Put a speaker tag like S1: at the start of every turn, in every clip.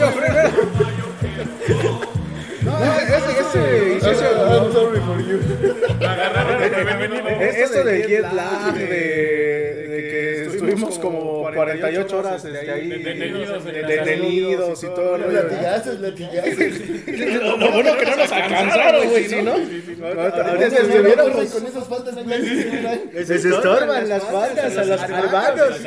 S1: Yo primero. No, ese, ese,
S2: I'm sorry for you.
S1: Esto de jet lag, de, de que estuvimos como 48 horas este, ahí
S3: Detenidos
S1: y todo. rollo.
S2: Latigazos, latigazos.
S1: Lo bueno que no nos alcanzaron, güey, si no.
S2: Con esas faltas.
S1: Les estorban las faldas a los hermanos.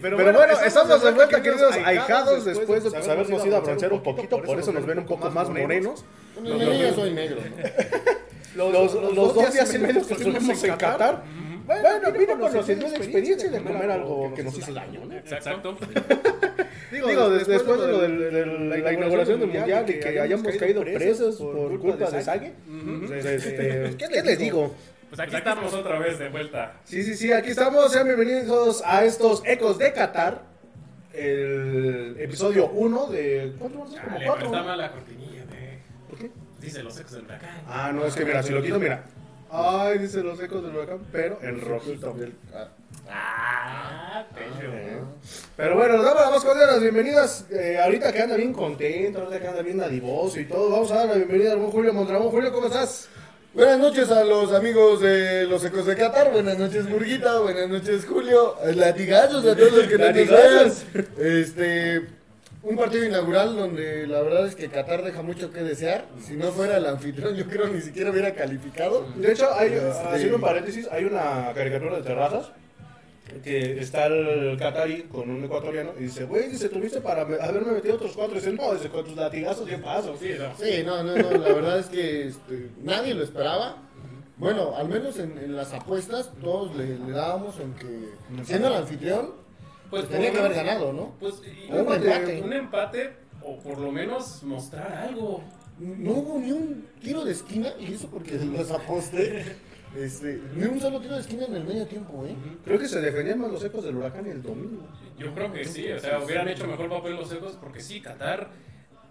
S3: Pero
S1: bueno, estamos de vuelta, queridos ahijados, después de pues, habernos ido a broncear un poquito, por eso nos ven un poco más morenos.
S2: Yo soy negro. ¿no?
S1: Los, los dos días y medio que estuvimos en Qatar, bueno, vino con los de experiencia de comer algo que nos hizo daño, ¿no?
S3: Exacto.
S1: Digo, des- después de lo del- de la inauguración del mundial y que hayamos caído presos por culpa de Sague, pues, este, ¿qué les digo?
S3: Pues aquí estamos otra vez de vuelta.
S1: Sí, sí, sí, aquí estamos. Sean bienvenidos a estos Ecos de Qatar. El episodio 1 de. ¿Cuánto vamos a hacer? Como
S3: Dale,
S1: cuatro,
S3: pero está
S1: ¿no?
S3: mal la cortinilla, ve.
S1: ¿Por qué?
S3: Dice los ecos del huracán.
S1: Ah, no, es que mira, si lo quito, mira. Ay, dice los ecos del huracán, pero en rojito.
S3: Ah, pecho.
S1: Eh. Pero bueno, nos damos las más cordiales las bienvenidas. Eh, ahorita que anda bien contento, ahorita que anda bien nadivoso y todo. Vamos a dar la bienvenida al buen Julio Mondragón. Julio, ¿cómo estás?
S2: Buenas noches a los amigos de los Ecos de Qatar. Buenas noches, Burguita. Buenas noches, Julio. Eh, Latigazos a todos los que no nos vean. Este. Un partido inaugural donde la verdad es que Qatar deja mucho que desear. Si no fuera el anfitrión, yo creo ni siquiera hubiera calificado.
S1: De hecho, hay,
S2: Este-
S1: haciendo un paréntesis, hay una caricatura de terrazas que está el Qatari con un ecuatoriano y dice, güey, dice, tuviste para me- haberme metido otros cuatro. Y dice, no, dice, con tus latigazos, ¿qué paso?
S3: Sí, no.
S2: Sí, no, no, no. La verdad es que este, nadie lo esperaba. Bueno, al menos en, en las apuestas todos le, le dábamos en que siendo el anfitrión,
S3: Pues
S2: pues tenía que haber ganado, ¿no?
S3: Pues y-
S2: Un empate.
S3: Un empate o por lo menos mostrar algo.
S2: No hubo ni un tiro de esquina, y eso porque los aposté. Este, ni un solo tiro de esquina en el medio tiempo, ¿eh?
S1: Creo que se defendían más los ecos del huracán el domingo.
S3: Yo creo que sí, o sea, hubieran hecho mejor papel los ecos porque sí, Qatar.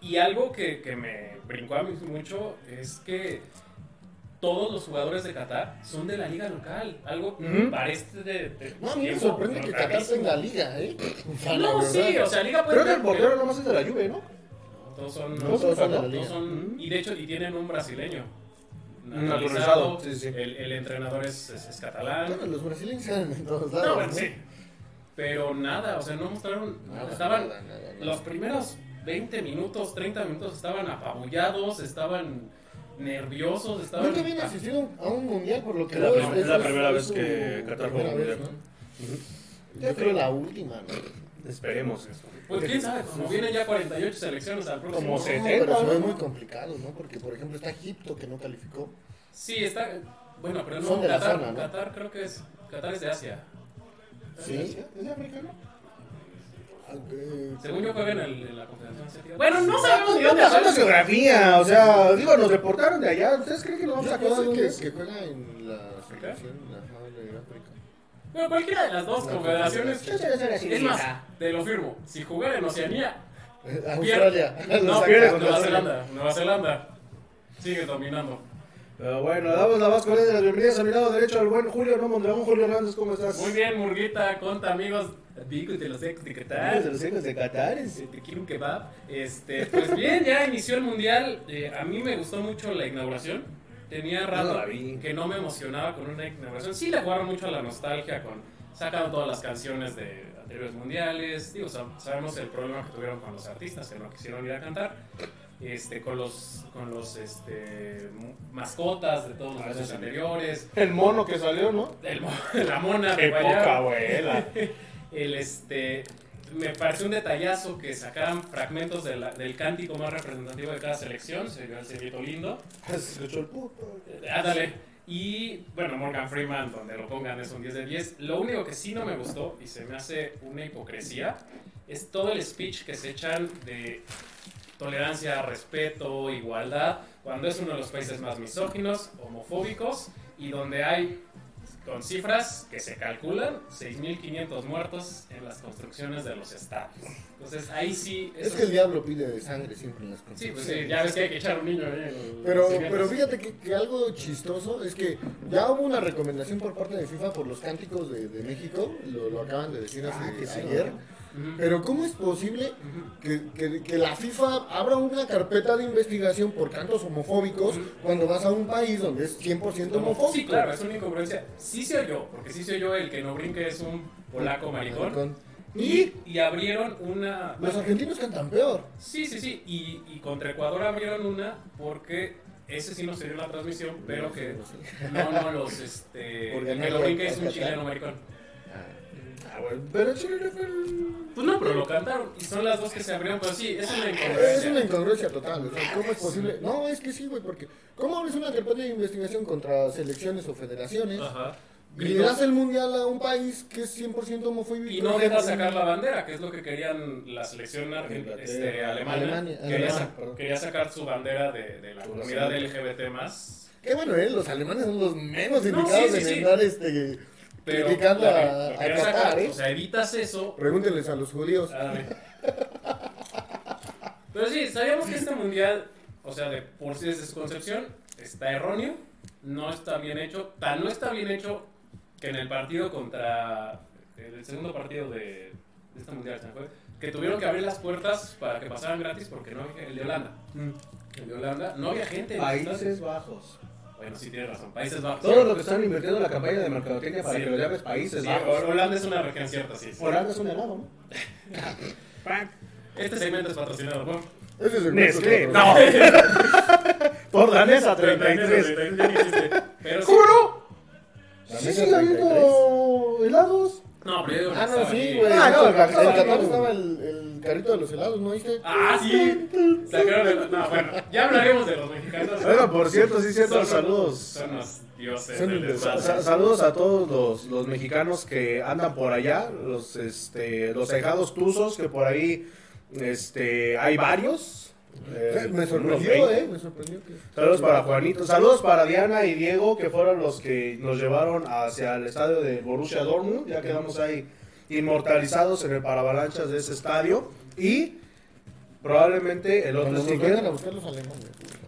S3: Y algo que, que me brincó a mí mucho es que todos los jugadores de Qatar son de la liga local. Algo que
S1: Ujú.
S3: parece de, de
S2: No, a mí me sorprende que Qatar
S3: rarísimo.
S2: tenga liga, ¿eh? La
S3: No, sí, o sea, liga puede
S1: Creo que el portero nomás es de la Juve, ¿no?
S3: Todos son,
S2: No, todos son de la
S3: todos
S2: liga.
S3: son- y de hecho, y tienen un brasileño.
S1: Naturalizado, sí, sí.
S3: El, el entrenador es, es- es catalán.
S2: Bueno, los brasileños salen en todos lados.
S3: No, bueno, sí. Pero nada, o sea, no mostraron.
S2: Nada,
S3: estaban.
S2: nada, nada, nada.
S3: Los primeros 20 minutos, 30 minutos estaban apabullados, estaban nerviosos, estaban.
S2: Nunca habían asistido a un mundial, por lo que
S1: Es la
S2: veo, es-
S1: es la
S2: es-
S1: primera
S2: es
S1: vez que Qatar juega un mundial.
S2: ¿no? Yo creo la última, ¿no?
S1: Esperemos.
S3: Pues quién sabe, como vienen ya 48 selecciones al próximo.
S1: Como
S2: No,
S1: 70,
S2: pero se ve
S1: ¿no?
S2: muy complicado, ¿no? Porque, por ejemplo, está Egipto que no calificó.
S3: Sí, está. Bueno, pero no,
S2: Son de la
S3: Qatar,
S2: zona, ¿no?
S3: Qatar creo que es. Qatar es de Asia.
S2: ¿Sí?
S1: ¿Es de África, no?
S3: Según yo juegan en, la Confederación Asiática. Bueno, no sabemos ni dónde juegan.
S1: geografía, o sea, digo, nos reportaron de allá. ¿Ustedes creen que nos vamos a acordar dónde
S2: que,
S1: es?
S2: que juega en la selección de África.
S3: Pero cualquiera de las dos confederaciones. Es más, te lo firmo. Si jugara en Oceanía,
S2: Australia. Lo
S3: No, pierde Nueva Zelanda. Nueva Zelanda. Sigue dominando.
S1: Pero bueno, damos la más cordial de las bienvenidas a mi lado derecho al buen Julio No Mondragón. Julio Hernández, ¿cómo estás?
S3: Muy bien, Murguita, conta amigos. Amigos de los ex de Qatar.
S1: de los ecos de Qatar.
S3: Te quiero un kebab. Este, pues bien, ya inició el mundial. Eh, a mí me gustó mucho la inauguración. Tenía rato
S1: no
S3: que no me emocionaba con una inauguración. Sí le jugaron mucho a la nostalgia con sacaron todas las canciones de anteriores mundiales. Digo, sab- sabemos el problema que tuvieron con los artistas que no quisieron ir a cantar. Este, con los con los este, mascotas de todos los años anteriores.
S1: El mono que salió, ¿no?
S3: El mo- la mona de
S1: Qué
S3: Guayabo.
S1: poca abuela.
S3: El este me pareció un detallazo que sacaran fragmentos de la- del cántico más representativo de cada selección, se vio el cerrito lindo.
S1: Se escuchó el puto.
S3: Ándale. Y bueno, Morgan Freeman, donde lo pongan es un 10 de 10. Lo único que sí no me gustó y se me hace una hipocresía es todo el speech que se echan de tolerancia, respeto, igualdad, cuando es uno de los países más misóginos, homofóbicos y donde hay con cifras que se calculan, 6.500 muertos en las construcciones de los estadios. Entonces ahí sí...
S2: Es que el diablo pide sangre siempre en las
S3: Sí,
S2: construcciones.
S3: pues sí, ya ves que hay que echar un niño el
S2: Pero, pero fíjate que, que algo chistoso es que ya hubo una recomendación por parte de FIFA por los cánticos de, de México, lo, lo acaban de decir hace-
S1: Ah, que sí,
S2: ayer. Pero ¿cómo es posible que, que- que la FIFA abra una carpeta de investigación por cantos homofóbicos cuando vas a un país donde es 100% homofóbico?
S3: Sí, claro, es una incongruencia. Sí se oyó, porque sí se oyó el que no brinque es un polaco maricón. Y, y abrieron una...
S2: Los argentinos cantan peor.
S3: Sí, sí, sí. Y, y contra Ecuador abrieron una porque ese sí no se dio la transmisión, pero que... No, no, los... Este, el que lo brinque es un chileno maricón.
S1: Ah, pero Chile no fue el-
S3: Pues no, pero lo cantaron. Y son las dos que se abrieron, pero sí, es una
S2: Es
S3: incongruencia.
S2: una incongruencia total. o sea, ¿Cómo es posible? No, es que sí, güey, porque ¿cómo abres una carpeta de investigación contra selecciones o federaciones
S3: Ajá.
S2: y le das el mundial a un país que es 100% homofóbico?
S3: Y no deja sacar la bandera, que es lo que querían la selección argen-
S1: Inglaterra.
S3: este, alemana.
S2: Alemania,
S3: quería, sa- quería sacar su bandera de, de la comunidad. LGBT más.
S2: Qué bueno, ¿eh? Los alemanes son los menos
S3: No,
S2: indicados
S3: sí, sí,
S2: en
S3: sí.
S2: andar este,
S3: Pero
S2: criticando
S3: la-
S2: a,
S3: lo
S2: a
S3: querían
S2: Qatar,
S3: sacar,
S2: ¿eh?
S3: O sea, evitas eso.
S2: Pregúntenles a los judíos.
S3: Ándale. Pero sí, sabíamos que este mundial, o sea, de por sí desde su concepción, está erróneo, no está bien hecho. Tan no está bien hecho que en el partido contra. El segundo partido de, de este mundial, ¿se fue? Que tuvieron que abrir las puertas para que pasaran gratis porque no había. El de Holanda. El de Holanda, no había gente.
S1: Países Bajos.
S3: Bueno, sí, tienes razón. Países Bajos.
S1: Todo lo que están invirtiendo en la campaña de mercadotecnia para
S3: Sí.
S1: que lo llames Países
S3: Sí,
S1: Bajos.
S3: Holanda es una región cierta, sí. sí.
S1: Holanda es un helado, ¿no?
S3: Este segmento es patrocinado por.
S2: Ese es el
S1: Nestlé.
S2: método.
S1: No. Por Danesa 33.
S3: Ya ni existe. Pero sí.
S1: ¿Juro? Sí, sigue habiendo helados.
S3: No, pero yo digo que
S2: Ah, no, sí, güey.
S1: Ah, no,
S2: Qatar- en
S1: estaba
S2: el, el carrito de los helados, ¿no viste?
S3: Ah, sí. Sacaron el- No, bueno, ya hablaremos de los mexicanos.
S1: Bueno, por cierto, sí, cierto,
S3: Son-
S1: saludos.
S3: Son unos dioses
S2: Son
S3: del
S2: unos
S1: Sa-
S3: desmadre.
S1: sa- saludos a todos los, los mexicanos que andan por allá, los este los ahijados tuzos que por ahí este hay varios. Eh,
S2: me
S1: unos
S2: sorprendió,
S1: 20.
S2: eh, me sorprendió que...
S1: Saludos para Juanito, saludos para Diana y Diego que fueron los que nos llevaron hacia el estadio de Borussia Dortmund, ya quedamos ahí inmortalizados en el paravalanchas de ese estadio y probablemente el otro sticker
S2: a buscar los alemanes.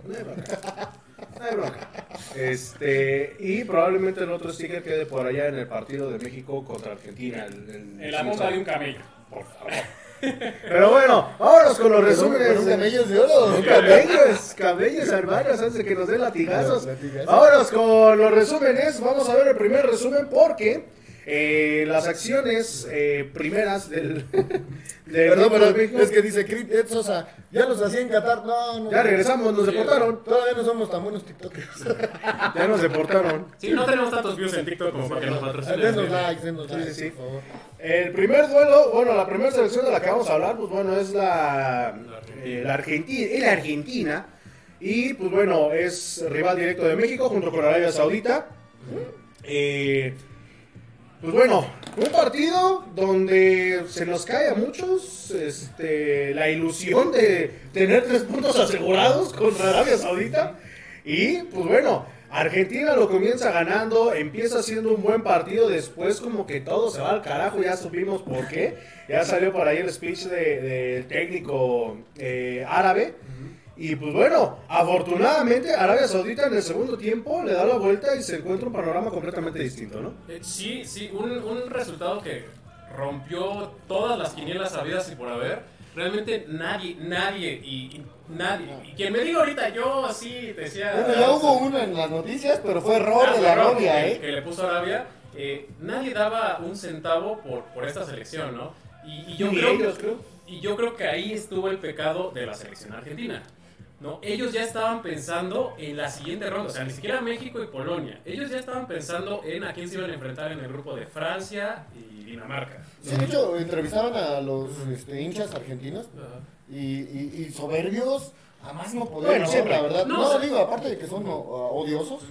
S1: no hay bronca. No hay bronca. Este, y probablemente el otro sticker quede por allá en el partido de México contra Argentina. El, el-
S3: En la monta de un camello. Por favor.
S1: Pero bueno, vámonos con los resúmenes.
S2: Con camellos de oro.
S1: Camellos, camellos hermanos, antes de que nos den latigazos.
S2: Latigazos.
S1: Vámonos con los resúmenes. Vamos a ver el primer resumen porque eh, las acciones eh, primeras del, del
S2: Perdón, pero
S1: México-
S2: es que dice Crit Ed Sosa, ya los hacía en Qatar. No, no.
S1: Ya regresamos, nos deportaron.
S2: Todavía no somos tan buenos TikTokers.
S1: Ya nos deportaron.
S3: Sí, no tenemos tantos views en TikTok como para que nos patrocinen.
S2: Denos likes, denos
S1: Sí,
S2: likes,
S1: sí, sí.
S2: por favor.
S1: El primer duelo, bueno, la primera selección de la que vamos a hablar, pues bueno, es la, eh, la Argentina, Argentina. Y pues bueno, es rival directo de México junto con Arabia Saudita. Eh, pues bueno, un partido donde se nos cae a muchos este, la ilusión de tener tres puntos asegurados contra Arabia Saudita. Y pues bueno, Argentina lo comienza ganando, empieza haciendo un buen partido, después como que todo se va al carajo, ya supimos por qué. Ya salió por ahí el speech de- del técnico eh, árabe. Y pues bueno, afortunadamente Arabia Saudita en el segundo tiempo le da la vuelta y se encuentra un panorama completamente distinto, ¿no?
S3: Eh, Sí, sí, un, un resultado que rompió todas las quinielas habidas y por haber. Realmente nadie, nadie y, y nadie. Y quien me diga ahorita, yo así decía.
S2: Bueno, ya hubo uno en las noticias, pero fue error
S3: Ah,
S2: de la
S3: que,
S2: ¿eh?
S3: que le puso Arabia. eh, nadie daba un centavo por, por esta selección, ¿no? Y, y yo
S1: Ni
S3: creo,
S1: ellos, creo.
S3: y yo creo que ahí estuvo el pecado de la selección argentina. ¿No? Ellos ya estaban pensando en la siguiente ronda, o sea, ni siquiera México y Polonia. Ellos ya estaban pensando en a quién se iban a enfrentar en el grupo de Francia y Dinamarca.
S2: Sí, de hecho, entrevistaban a los este, hinchas argentinos y, y, y soberbios a más no poder,
S1: Bueno,
S2: ¿no?
S1: siempre.
S2: la verdad.
S3: No,
S2: No,
S3: o sea-
S2: digo, aparte de que son o- odiosos,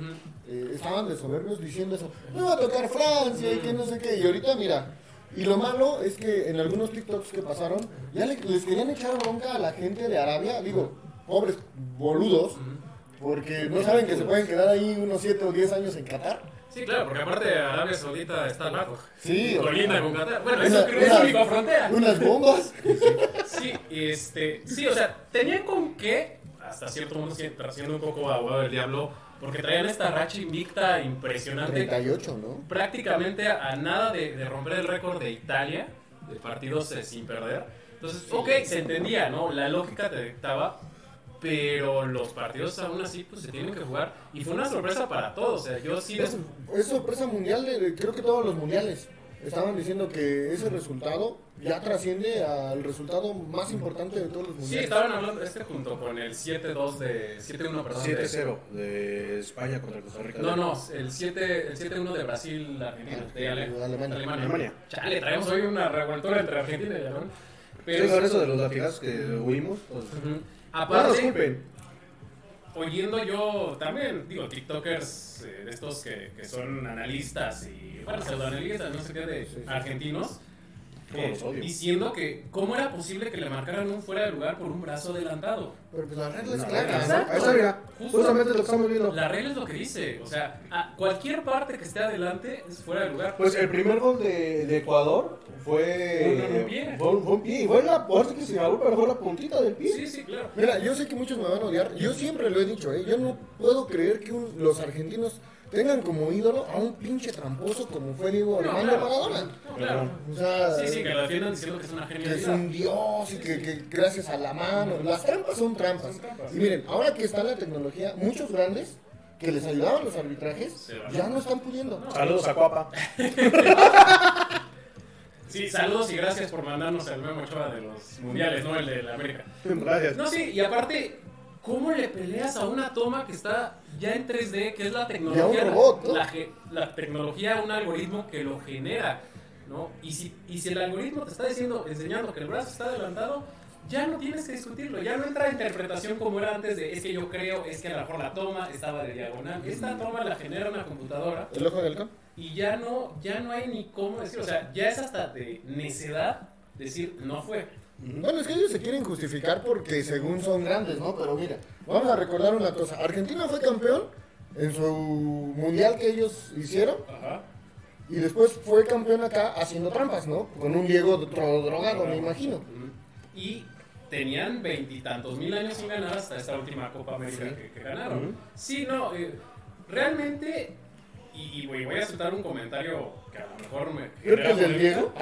S2: eh, estaban de soberbios diciendo eso. No va a tocar Francia y que no sé qué. Y ahorita, mira. Y lo malo es que en algunos TikToks que pasaron, ya le- les querían echar bronca a la gente de Arabia. Digo, pobres boludos. Porque no saben que se pueden quedar ahí unos 7 o 10 años en Qatar.
S3: Sí, claro, porque aparte Arabia Saudita está al lado.
S2: Sí,
S3: Colina con Qatar. Bueno,
S2: Una-
S3: eso creo que es la única frontera.
S2: Unas bombas.
S3: Sí, este, sí, o sea, tenían con qué, hasta cierto punto, si- siendo un poco abogado del diablo, porque traían esta racha invicta impresionante,
S2: 38, ¿no?
S3: prácticamente a, a nada de, de romper el récord de Italia, de partidos eh, sin perder. Entonces, ok, se entendía, ¿no? La lógica te dictaba, pero los partidos aún así pues se tienen que jugar. Y fue una sorpresa para todos, o sea, yo sí...
S2: Es, es sorpresa mundial, de, de- creo que todos los mundiales estaban diciendo que ese resultado ya trasciende al resultado más importante de todos los
S3: Sí,
S2: mundiales.
S3: estaban hablando este junto con el 7-2 de... 7-1, perdón. de-
S1: 7-0 de España contra Costa Rica.
S3: No, no, el 7 el 7-1 de Brasil, Argentina, de Ale-
S2: De Alemania.
S1: Alemania.
S3: Chale, traemos hoy una revoltura entre Argentina y Alemania.
S1: Pero por eso de los latigazos que huimos. Pues, No nos
S3: aparte,
S1: culpen.
S3: oyendo yo también, digo, TikTokers eh, de estos que, que son analistas y, bueno, pseudoanalistas, no sé qué, de argentinos, eh, diciendo que cómo era posible que le marcaran un fuera de lugar por un brazo adelantado.
S2: Pero pues la regla es clara.
S1: Justamente lo que estamos viendo.
S3: La regla es lo que dice, o sea, a cualquier parte que esté adelante es fuera de lugar.
S1: Pues el primer gol de, de Ecuador fue.
S3: Un pie.
S1: Fue, un- fue un pie. Y fue la. Que se pero fue la puntita del pie.
S3: Sí, sí, claro.
S2: Mira, yo sé que muchos me van a odiar. Yo siempre lo he dicho, ¿eh? Yo no puedo creer que un- los argentinos tengan como ídolo a un pinche tramposo como fue Diego
S3: No,
S2: Armando
S3: claro.
S2: Maradona.
S3: Claro.
S2: O sea,
S3: Sí, sí, que lo defiendan diciendo que es una
S2: que es
S3: genialidad.
S2: un dios y que, que gracias a la mano. Las trampas son trampas.
S3: Son trampas.
S2: Y miren, ahora que está la tecnología, muchos grandes que les ayudaban los arbitrajes ya no están pudiendo.
S1: Saludos a Cuapa.
S3: Sí, saludos y gracias por mandarnos el memo Ochoa de los mundiales, no el de la América.
S1: Gracias.
S3: No, sí, y aparte, ¿cómo le peleas a una toma que está ya en 3D, que es la tecnología?
S2: Un robot, ¿no?
S3: la, tecnología, un algoritmo que lo genera, ¿no? Y si, y si el algoritmo te está diciendo, enseñando que el brazo está adelantado, ya no tienes que discutirlo, ya no entra interpretación como era antes de, es que yo creo, es que a lo mejor la toma estaba de diagonal. Esta toma la genera una computadora
S2: El ojo del
S3: y ya no, ya no hay ni cómo decir, o sea, ya es hasta de necedad decir no fue.
S2: Bueno, es que ellos se quieren justificar porque según son grandes, ¿no? Pero mira, vamos a recordar una cosa. Argentina fue campeón en su mundial que ellos hicieron
S3: Ajá.
S2: y después fue campeón acá haciendo trampas, ¿no? Con un Diego dro- drogado, me imagino.
S3: Y tenían veintitantos mil años sin ganar hasta esta última Copa América que, que ganaron.
S1: Ujú.
S3: Sí, no, eh, realmente, y, y voy, a soltar un comentario que a lo mejor me...
S2: Creo que es del. Diego.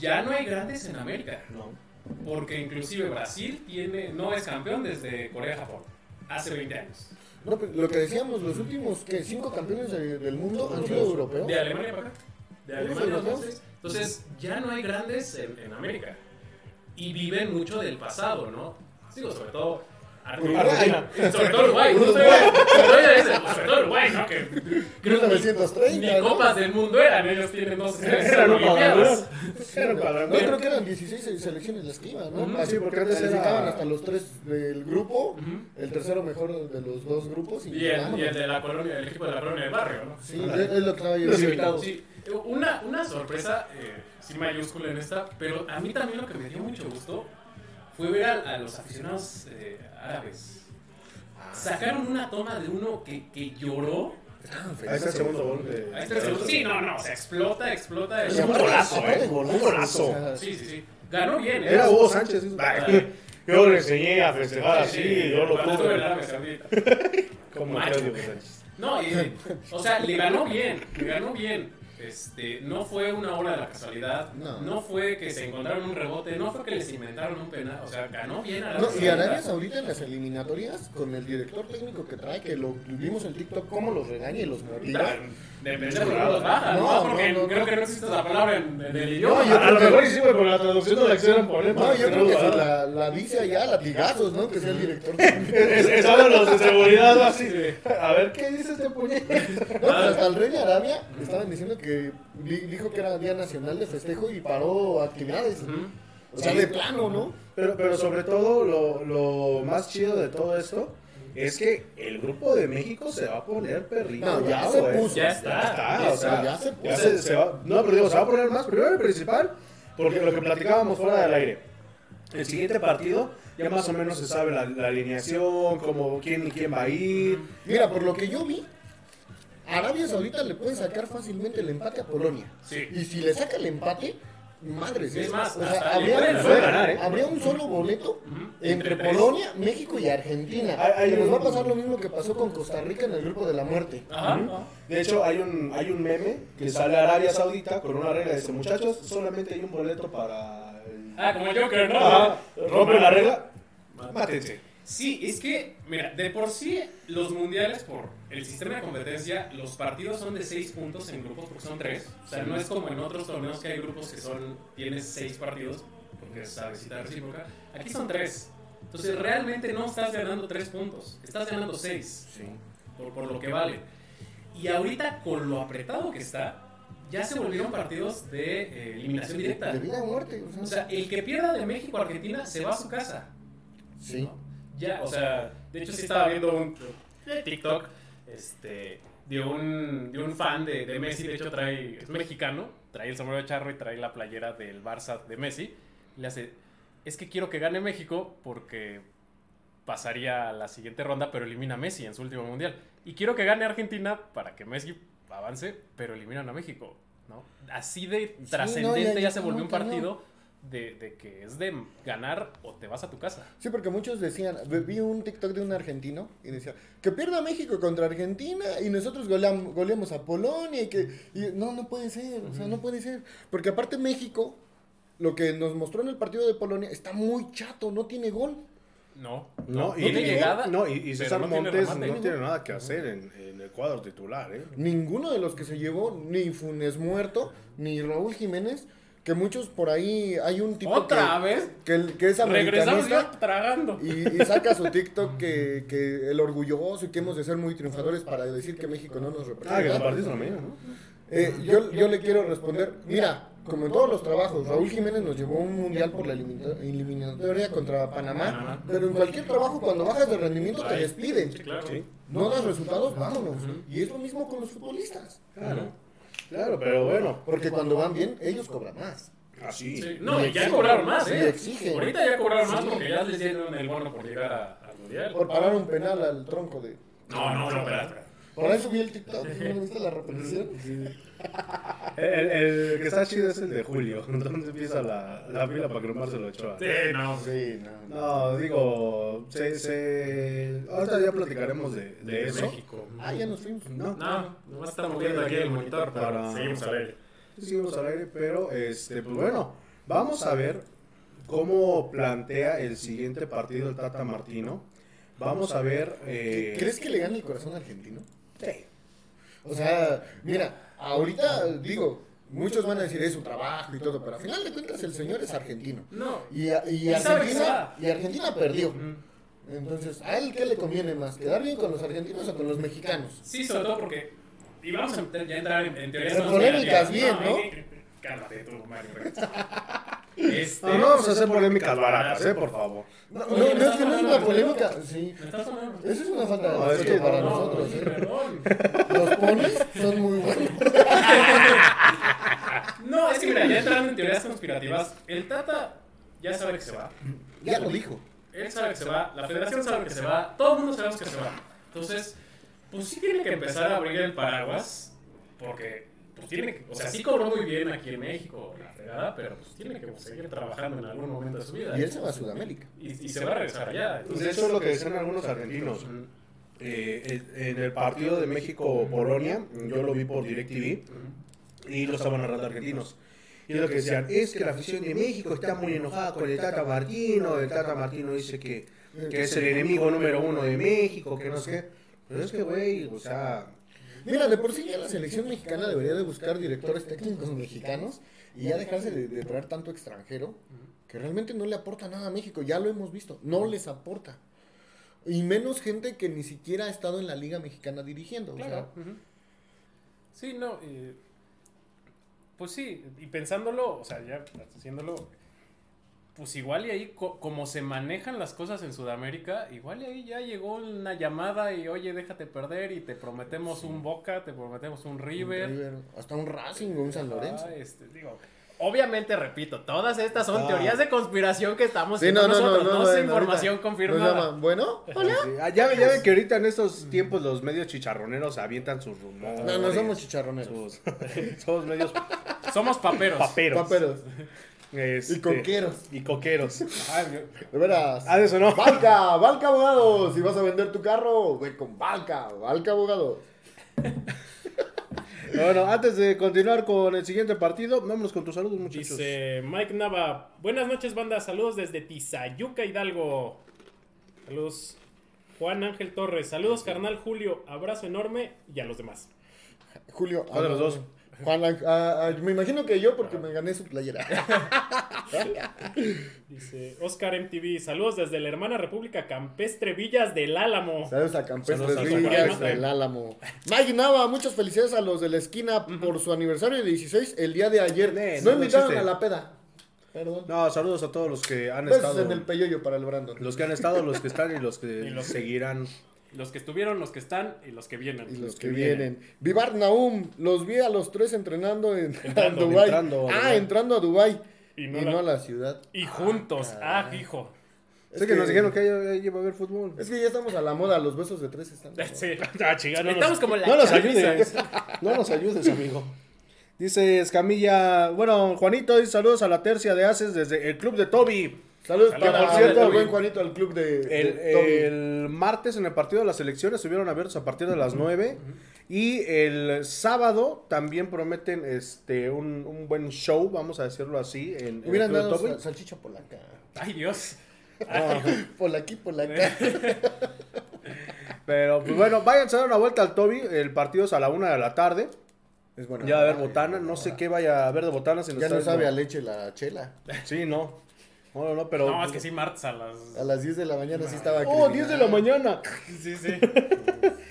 S3: Ya no hay grandes en América.
S1: No.
S3: Porque inclusive Brasil tiene, no es campeón desde Corea-Japón. Hace 20 años.
S2: No, pues, lo que decíamos, los últimos ¿qué? cinco campeones de- del mundo han sido europeos.
S3: De Alemania para acá. De Alemania entonces. Entonces, ya no hay grandes en, en América. Y viven mucho del pasado, ¿no? Digo, sobre todo. Argentina. Sobre todo Uruguay. Sobre todo Uruguay, ¿no? Que creo que
S2: 1930,
S3: ni copas del mundo eran. Ellos tienen dos
S1: Eran
S3: olimpiadas.
S2: No, creo que eran 16 selecciones las que iban, ¿no?
S3: Ujú.
S1: Ah, sí, porque antes
S2: Calificaban
S1: era.
S2: hasta los tres del grupo, el tercero mejor de los dos grupos. Y,
S3: el, de la colonia, el equipo de la colonia del barrio, ¿no?
S2: Sí, es es lo que estaba yo
S1: Los
S2: diciendo.
S1: invitados.
S3: Sí, una, una sorpresa, eh, sí mayúscula en esta, pero a mí también lo que me dio mucho gusto fue ver a, a los aficionados eh, árabes. Sacaron una toma de uno que, que lloró.
S1: Ahí está el segundo gol de.
S3: A este segundo- sí, no, no, se explota, explota.
S2: Pero
S1: un golazo, eh,
S2: golazo,
S1: un golazo.
S3: Sí, sí, sí. Ganó bien. ¿eh?
S1: Era Hugo Sánchez.
S3: Ah.
S1: Yo le enseñé a festejar
S3: Sí,
S1: así.
S3: sí,
S1: Yo lo tuve. Como Sánchez.
S3: No, y, o sea, le ganó bien, le ganó bien. Este, no fue una obra de la casualidad,
S2: No.
S3: no. fue que se encontraron un rebote, no fue que les inventaron un penal, o sea, ganó bien Arabia
S2: No, y. Arabia Saudita en las eliminatorias, con el director técnico que trae, que lo vimos en TikTok, cómo los regaña y los motiva.
S3: De pendejo no los baja,
S2: No,
S3: ¿no? Porque
S2: no, no,
S3: creo
S2: no.
S3: que no existe esa palabra en, en el idioma.
S2: No, yo
S1: A
S2: creo
S1: lo
S2: que-
S1: mejor hicimos con la traducción no la quisieron poner.
S2: No, yo creo que
S1: haga.
S2: la, la dice allá, latigazos, ¿no? Que sea el director técnico.
S1: Es- Estaban los de seguridad así. de, A ver, ¿qué dice este puñete?
S2: No, pues hasta el rey de Arabia estaban diciendo que di- dijo que era Día Nacional de Festejo y paró actividades.
S3: Ujú.
S2: O sea, de plano, ¿no?
S1: Pero, pero sobre todo, lo, lo más chido de todo esto es que el grupo de México se va a poner perrito.
S2: No, ya
S1: bravo,
S2: se puso.
S3: Ya está,
S1: Ya está,
S3: ya
S1: o sea,
S2: ya se
S1: ya
S2: puso.
S1: se, se va, no, pero digo, se va a poner más. Primero y principal, porque lo que platicábamos fuera del aire. El siguiente partido ya más o menos se sabe la, la alineación, como quién y quién va a ir.
S2: Mira, por lo que yo vi, Arabia Saudita le puede sacar fácilmente el empate a Polonia.
S3: Sí.
S2: Y si le saca el empate, madres.
S3: Es más,
S2: o sea, habría,
S1: ganar, ¿eh?
S2: habría un solo boleto entre
S3: Entre tres.
S2: Polonia, México y Argentina.
S1: Hay- hay
S2: que nos va a pasar lo mismo que pasó con Costa Rica en el grupo de la muerte.
S3: Ajá.
S1: De hecho, hay un, hay un meme que sale a Arabia Saudita con una regla de dice, muchachos, solamente hay un boleto para... el-".
S3: Ah, como Joker, ¿no?
S1: Ajá, rompe la regla, mátense.
S3: Sí, es que, mira, de por sí los mundiales, por el sistema de competencia, los partidos son de 6 puntos en grupos porque son 3. O sea, no es como en otros torneos que hay grupos que son, tienes 6 partidos, porque es a visita recíproca. Aquí son 3. Entonces realmente no estás ganando 3 puntos, estás ganando 6, por, por lo que vale. Y ahorita con lo apretado que está, ya se volvieron partidos de eh, eliminación directa.
S2: De vida o muerte. o sea,
S3: O sea, el que pierda de México a Argentina se va a su casa.
S2: sí.
S3: Ya, o sea, de hecho sí estaba viendo un TikTok este, de, un, de un fan de, de Messi, de hecho trae, es mexicano, trae el sombrero de charro y trae la playera del Barça de Messi. Y le hace, es que quiero que gane México porque pasaría a la siguiente ronda, pero elimina a Messi en su último mundial. Y quiero que gane Argentina para que Messi avance, pero eliminan a México. ¿no? Así de trascendente
S2: ya-
S3: ya,
S2: ya
S3: se volvió un partido de, de que es de ganar o te vas a tu casa.
S2: Sí, porque muchos decían, vi un TikTok de un argentino y decía, que pierda México contra Argentina y nosotros goleam- goleamos a Polonia y que... y no, no puede ser, o sea, no puede ser. Porque aparte México, lo que nos mostró en el partido de Polonia, está muy chato, no tiene gol.
S3: No,
S1: No, y,
S3: tiene
S1: y-
S3: llegada.
S1: no, y, y César
S3: no tiene
S1: Montes
S3: remate.
S1: no tiene nada que hacer en, en el cuadro titular, ¿eh?
S2: Ninguno de los que se llevó, ni Funes Muerto, ni Raúl Jiménez, que muchos por ahí, hay un tipo
S3: Otra
S2: que,
S3: vez.
S2: que, el- que es
S3: Regresamos
S2: americanista.
S3: ya tragando.
S2: Y, y saca su TikTok que, que el orgulloso y que hemos de ser muy triunfadores para decir que México no nos
S1: Ah, que
S2: representa.
S1: son mañana, ¿no?
S2: Eh, yo, yo le quiero responder, mira, como en todos los trabajos, Raúl Jiménez nos llevó a un mundial por la elimina- eliminatoria contra Panamá, pero en cualquier trabajo cuando bajas de rendimiento te despiden.
S3: Sí, claro.
S1: Sí.
S2: No das resultados, vámonos. Y es lo mismo con los futbolistas.
S1: Claro. Claro, pero bueno.
S2: Porque cuando van bien, ellos cobran más.
S1: Así.
S3: Sí. No,
S2: Y
S3: ya cobraron más, ¿eh?
S2: exigen.
S3: Ahorita ya cobraron más
S2: Sí.
S3: porque ya les dieron el bono por llegar a- al mundial.
S2: Por parar un penal al tronco de...
S3: No, no, no, espera.
S2: Por ahí subí el TikTok, ¿no viste la repetición?
S1: El, el que está chido es el de Julio. Entonces empieza la, la fila para que Omar se lo echó.
S3: Sí, no.
S2: Sí, no.
S1: No, digo, se, se... ahorita ya platicaremos de, de
S3: De
S1: eso.
S3: México.
S2: Ah, ya nos fuimos.
S1: No,
S3: No, nomás estamos viendo aquí el monitor, pero
S1: Para-
S3: seguimos al aire.
S1: seguimos al aire, pero este, pues bueno, vamos a ver cómo plantea el siguiente partido el Tata Martino. Vamos a ver. eh,
S2: ¿Crees que le gane el corazón argentino?
S1: Sí.
S2: O sea, mira, ahorita digo, muchos van a decir es su trabajo y todo, pero al final de cuentas el señor es argentino.
S3: No.
S2: Y, y Argentina, y Argentina perdió. Entonces, ¿a él qué le conviene más? ¿Quedar bien con los argentinos o con los mexicanos?
S3: Sí, sobre todo porque. Y vamos a ya entrar en, en teorías
S2: En polémicas bien, ¿no?
S3: Cálmate tú, Mario. Este.
S1: No, no vamos a hacer polémicas baratas, ¿eh? Por favor.
S2: No, no, no es que no es una polémica. Sí. Eso es una falta de
S1: No, es
S2: respeto
S1: que
S2: para
S1: no,
S2: nosotros.
S3: sí,
S2: ¿eh?
S3: perdón.
S2: Los ponis son muy buenos.
S3: No, es que mira, ya entrando en teorías conspirativas, el Tata ya sabe que se va.
S2: Ya lo dijo.
S3: Él sabe que se va, la federación sabe que se va, todo el mundo sabemos que se va. Entonces, pues sí tiene que empezar a abrir el paraguas, porque pues tiene que, o sea, sí cobró muy bien aquí en México, la fregada, pero pues tiene que seguir trabajando en algún momento de su vida.
S2: Y él se va a Sudamérica.
S3: Y, y se va a regresar allá.
S1: Pues de hecho es lo que decían algunos argentinos. Eh, en el partido de México-Polonia, yo lo vi por DirecTV y lo estaban narrando argentinos. Y lo que decían es que la afición de México está muy enojada con el Tata Martino. El Tata Martino dice que, que es el enemigo número uno de México, que no sé qué. Pero es que, güey, o sea,
S2: Mira, de por sí ya la selección mexicana debería de buscar directores técnicos mexicanos y ya dejarse de, de traer tanto extranjero que realmente no le aporta nada a México. Ya lo hemos visto, no les aporta. Y menos gente que ni siquiera ha estado en la Liga Mexicana dirigiendo. o sea,
S3: Claro. Sí, no. eh, pues sí, y pensándolo, o sea, ya haciéndolo, pues igual y ahí, co- como se manejan las cosas en Sudamérica, igual y ahí ya llegó una llamada y oye, déjate perder y te prometemos un Boca, te prometemos un
S2: un
S3: River.
S2: Hasta un Racing o un San Lorenzo.
S3: Ah, este, digo, Obviamente, repito, todas estas son
S1: Ah.
S3: teorías de conspiración que estamos
S2: Sí, no, no, no,
S3: nosotros,
S2: no,
S3: no,
S2: no,
S3: es
S2: no,
S3: información
S2: ahorita
S3: confirmada.
S2: llaman, Bueno, hola.
S1: Sí, ah, ya, ya ven que ahorita en estos tiempos los medios chicharroneros avientan sus rumores.
S2: No, no somos chicharroneros.
S1: somos medios
S3: Somos paperos.
S1: paperos.
S2: Paperos.
S1: Este,
S2: Y coqueros.
S1: Y coqueros.
S2: De veras.
S1: Ah, de eso no.
S2: Valca, Valca Abogados. Si vas a vender tu carro, ve con Valca, Valca Abogados.
S1: Bueno, antes de continuar con el siguiente partido, vámonos con tus saludos, muchachos.
S3: Dice Mike Nava, buenas noches banda, saludos desde Tizayuca Hidalgo. Saludos Juan Ángel Torres, saludos carnal Julio, abrazo enorme y a los demás.
S2: Julio.
S1: ¿Cuál de los dos?
S2: Juan, me imagino que yo porque me gané su playera.
S3: Dice Oscar MTV, saludos desde la hermana República Campestre Villas del Álamo.
S2: Saludos a Campestres
S1: Saludos a
S2: Villas
S3: Campestre.
S2: del Álamo. Nava, muchas felicidades a los de la esquina por su aniversario de 16 el día de ayer. No
S1: no
S2: invitaron a la peda. Perdón.
S1: No, saludos a todos los que han
S2: Besos
S1: estado.
S2: en el peyoyo para el Brandon.
S1: Los que han estado, los que están y los que
S3: Y los-
S1: seguirán.
S3: Los que estuvieron, los que están y los que vienen.
S2: Y los
S1: que
S2: que
S1: vienen.
S2: vienen. Vivar Naum, los vi a los tres entrenando en
S3: Entrando,
S2: Dubai.
S1: entrando a
S2: ah,
S1: Dubái.
S2: entrando a Dubai.
S3: Y
S2: Y
S3: no
S2: a la ciudad.
S3: Y juntos, ah,
S2: caray.
S3: hijo.
S1: Sé que, nos dijeron que ahí iba a haber fútbol.
S2: Es que ya estamos a la moda, los besos de tres están.
S3: Sí.
S1: Ah, no
S3: Estamos
S1: nos,
S3: como la
S1: no nos ayudes. No nos ayudes, amigo. Dice Escamilla, bueno, Juanito, dice saludos a la tercia de Haces desde el club de Toby.
S2: Saludos
S3: Saludos,
S2: para
S1: por cierto,
S2: el buen. Juanito al club de,
S1: El,
S2: Toby.
S1: el martes en el partido de las elecciones estuvieron abiertos a partir de las 9 y el sábado también prometen este un, un buen show, vamos a decirlo así, en, en el
S2: Hubieran
S1: Club de
S2: dado
S1: Toby.
S2: sal- salchicha polaca.
S3: Ay, Dios.
S2: Polaqui, polaca.
S1: Pero pues bueno, váyanse a dar una vuelta al Toby, el partido es a la una de la tarde.
S2: Es bueno.
S1: Ya va a haber botana, no sé qué vaya a haber de botana. Si nos
S2: Ya no sabe a leche la chela.
S1: Sí, no. No, no, no, pero.
S3: No, es que sí, martes a las.
S2: A las 10 de la mañana sí estaba
S1: Oh,
S2: criminal.
S1: 10 de la mañana.
S3: Sí, sí.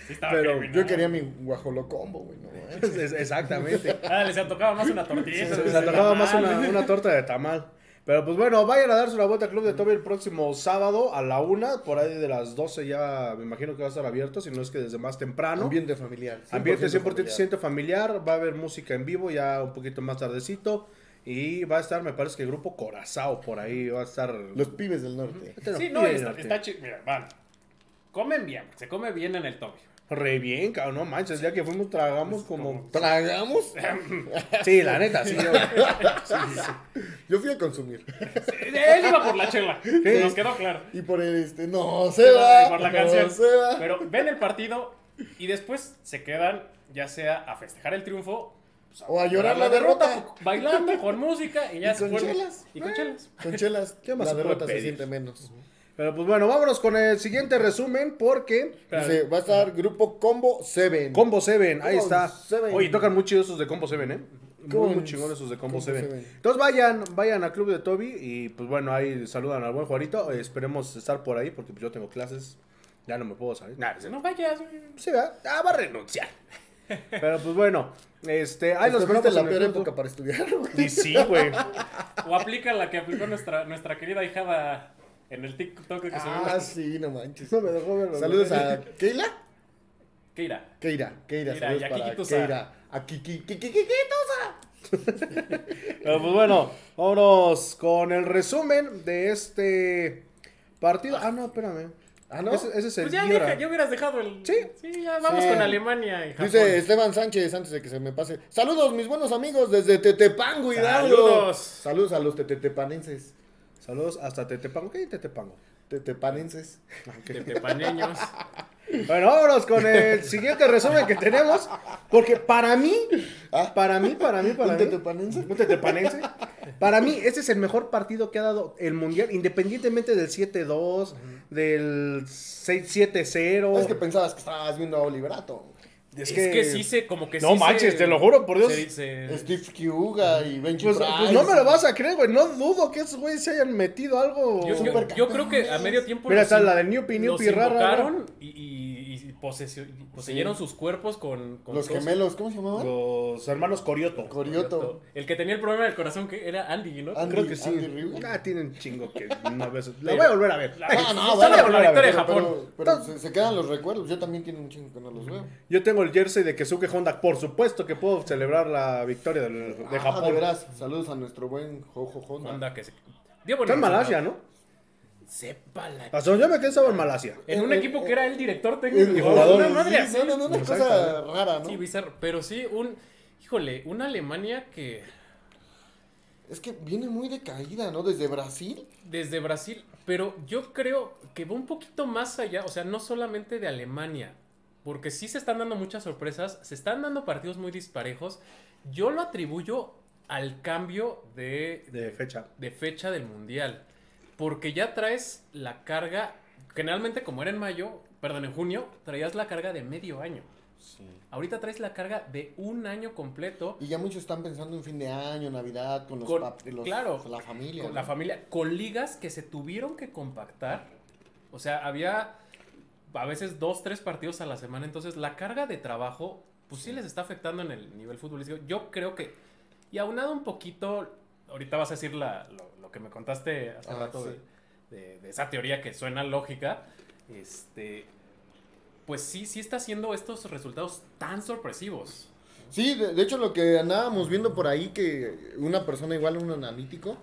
S3: Sí estaba
S1: Pero
S3: criminal.
S2: Yo quería mi guajolocombo, güey. No, manches.
S1: Exactamente.
S3: Ah, les antojaba más una tortilla.
S1: Se les antojaba más una, una torta de tamal. Pero pues bueno, vayan a darse una vuelta al Club de Toby el próximo sábado a la una. Por ahí de las 12 ya me imagino que va a estar abierto, si no es que desde más temprano.
S2: Ambiente familiar.
S1: Ambiente 100%
S2: familiar.
S1: siente familiar. Va a haber música en vivo ya un poquito más tardecito. Y va a estar, me parece que el grupo Corazao por ahí va a estar.
S2: Los pibes del norte.
S1: Este
S3: Sí, no, está, está chido. Mira, van. Comen bien, se come bien en el Tokio.
S1: Re bien, cabrón, no manches, ya que fuimos tragamos como...
S2: ¿Tragamos?
S1: Sí, la neta, sí. yo-
S2: Yo fui a consumir.
S3: Él iba por la chela. Nos quedó claro.
S2: Y por el este, no se va.
S3: Por la
S2: no
S3: canción.
S2: se va.
S3: Pero ven el partido y después se quedan, ya sea a festejar el triunfo. Pues,
S2: O a llorar la derrota.
S3: Bailando con música y ya
S2: Y
S3: se
S2: con chelas.
S3: Y con
S2: Eh.
S3: chelas.
S2: Con chelas,
S1: ¿Qué más
S2: la
S1: se
S2: derrota se siente menos.
S1: Pero pues bueno, vámonos con el siguiente resumen porque...
S2: Dice, va a estar grupo Combo 7.
S1: Combo 7, ahí
S2: Combo
S1: está.
S2: Seven.
S1: Oye, tocan muy chidos esos de Combo 7, ¿eh? Muy, muy chingones esos de Combo
S2: Combo
S1: 7.
S2: Seven.
S1: Entonces vayan, vayan al club de Toby y pues bueno, ahí saludan al buen Juanito. Eh, esperemos estar por ahí porque pues, yo tengo clases. Ya no me puedo salir. Nah,
S3: No vayas.
S1: Sí, ¿verdad? Ah, va a renunciar. Pero pues bueno, este, ahí los esperamos
S2: la peor época para estudiar, güey.
S1: Y sí, güey.
S3: O aplica la que aplicó nuestra, nuestra querida hijada en el TikTok que
S2: Ah,
S3: subimos.
S2: sí, no manches.
S1: No me dejó verlo.
S2: Saludos a Keila.
S3: Keira.
S2: Keira, Keira,
S3: Keira,
S2: saludos
S3: y a
S2: para
S3: Kikitusa.
S2: Keira. A Kiki, Kiki.
S1: Pero pues bueno, vámonos con el resumen de este partido. Ah, no, espérame.
S2: Ah, ¿no?
S1: Ese, ese es el
S3: Pues ya,
S1: Viora.
S3: deja, ya hubieras dejado el.
S1: Sí.
S3: Sí, ya vamos
S2: Sí.
S3: con Alemania y Japón.
S2: Dice Esteban Sánchez, antes de que se me pase. Saludos, mis buenos amigos, desde Tetepango, Hidalgo.
S3: Saludos.
S2: Saludos a los tetepanenses.
S1: Saludos hasta Tetepango. ¿Qué hay en Tetepango?
S2: Tetepanenses.
S3: Tetepaneños.
S1: Bueno, vámonos con el siguiente resumen que tenemos. Porque para mí,
S2: Ah.
S1: para mí, para mí, para
S2: ¿Un
S1: mí.
S2: tetepanense?
S1: Un tetepanense. Para mí, este es el mejor partido que ha dado el mundial, independientemente del 7-2, del 6-7-0.
S2: Es que pensabas que estabas viendo a Oliverato.
S3: Es, que, sí se, como que
S1: No
S3: sí
S1: manches,
S3: se-
S1: te lo juro, por Dios.
S3: se- se-
S2: Steve Kiuga y Benji
S1: Pues, pues no me lo vas a creer, güey. No dudo que esos güeyes se hayan metido algo.
S3: Yo, yo- yo creo que a medio tiempo
S1: Mira,
S3: los
S1: está la de Newpi,
S3: los
S1: Newpi, rara.
S3: invocaron y, y- y y posesio- poseyeron sus cuerpos con, con
S2: Los
S3: todos-
S2: gemelos, ¿cómo se llamaban?
S1: Los hermanos Corioto.
S2: Corioto.
S3: El que tenía el problema del corazón que era Andy, ¿no?
S2: Andy.
S1: Creo que sí.
S2: Andy.
S1: Ah, tienen chingo que una vez. La voy a volver a ver.
S3: La-
S2: Ah, no, bueno,
S3: por la
S1: bueno,
S3: victoria de
S2: Pero,
S3: Japón.
S2: pero, pero se, se quedan los recuerdos. Yo también tengo un chingo que no los veo.
S1: Yo tengo el jersey de Kesuke Honda. Por supuesto que puedo celebrar la victoria del- de
S2: Ah,
S1: Japón.
S2: de veras. Saludos a nuestro buen Jojo Honda.
S3: Honda que se... Dio
S1: Está en. Malasia, ¿no?
S3: Sepa la...
S1: Donde yo me quedé estaba en Malasia.
S3: En un
S2: Eh,
S3: equipo
S2: eh,
S3: que era el director técnico.
S1: y jugador.
S3: Una madre así.
S2: no, no, no, una cosa rara, ¿no?
S3: Sí, bizarro. Pero sí, un... Híjole, una Alemania que
S2: Es que viene muy decaída, ¿no? Desde Brasil.
S3: desde Brasil, pero yo creo que va un poquito más allá, o sea, no solamente de Alemania, porque sí se están dando muchas sorpresas, se están dando partidos muy disparejos. Yo lo atribuyo al cambio de,
S1: De fecha.
S3: de fecha del Mundial, porque ya traes la carga, generalmente como era en mayo, perdón, en junio, traías la carga de medio año. Ahorita traes la carga de un año completo
S2: Y ya muchos están pensando en fin de año, Navidad, con los,
S3: Con-
S2: los-
S3: claro,
S2: la familia.
S3: con
S2: ¿no?
S3: la familia, con ligas que se tuvieron que compactar. O sea, había a veces dos, tres partidos a la semana. Entonces, la carga de trabajo, pues sí les está afectando en el nivel futbolístico. Yo creo que, y aunado un poquito, ahorita vas a decir la- lo, lo que me contaste hace
S2: Ah,
S3: rato
S2: sí.
S3: de, de- de esa teoría que suena lógica. Este, pues sí, sí está haciendo estos resultados tan sorpresivos.
S2: Sí, de, de hecho lo que andábamos viendo por ahí, que una persona igual, un analítico,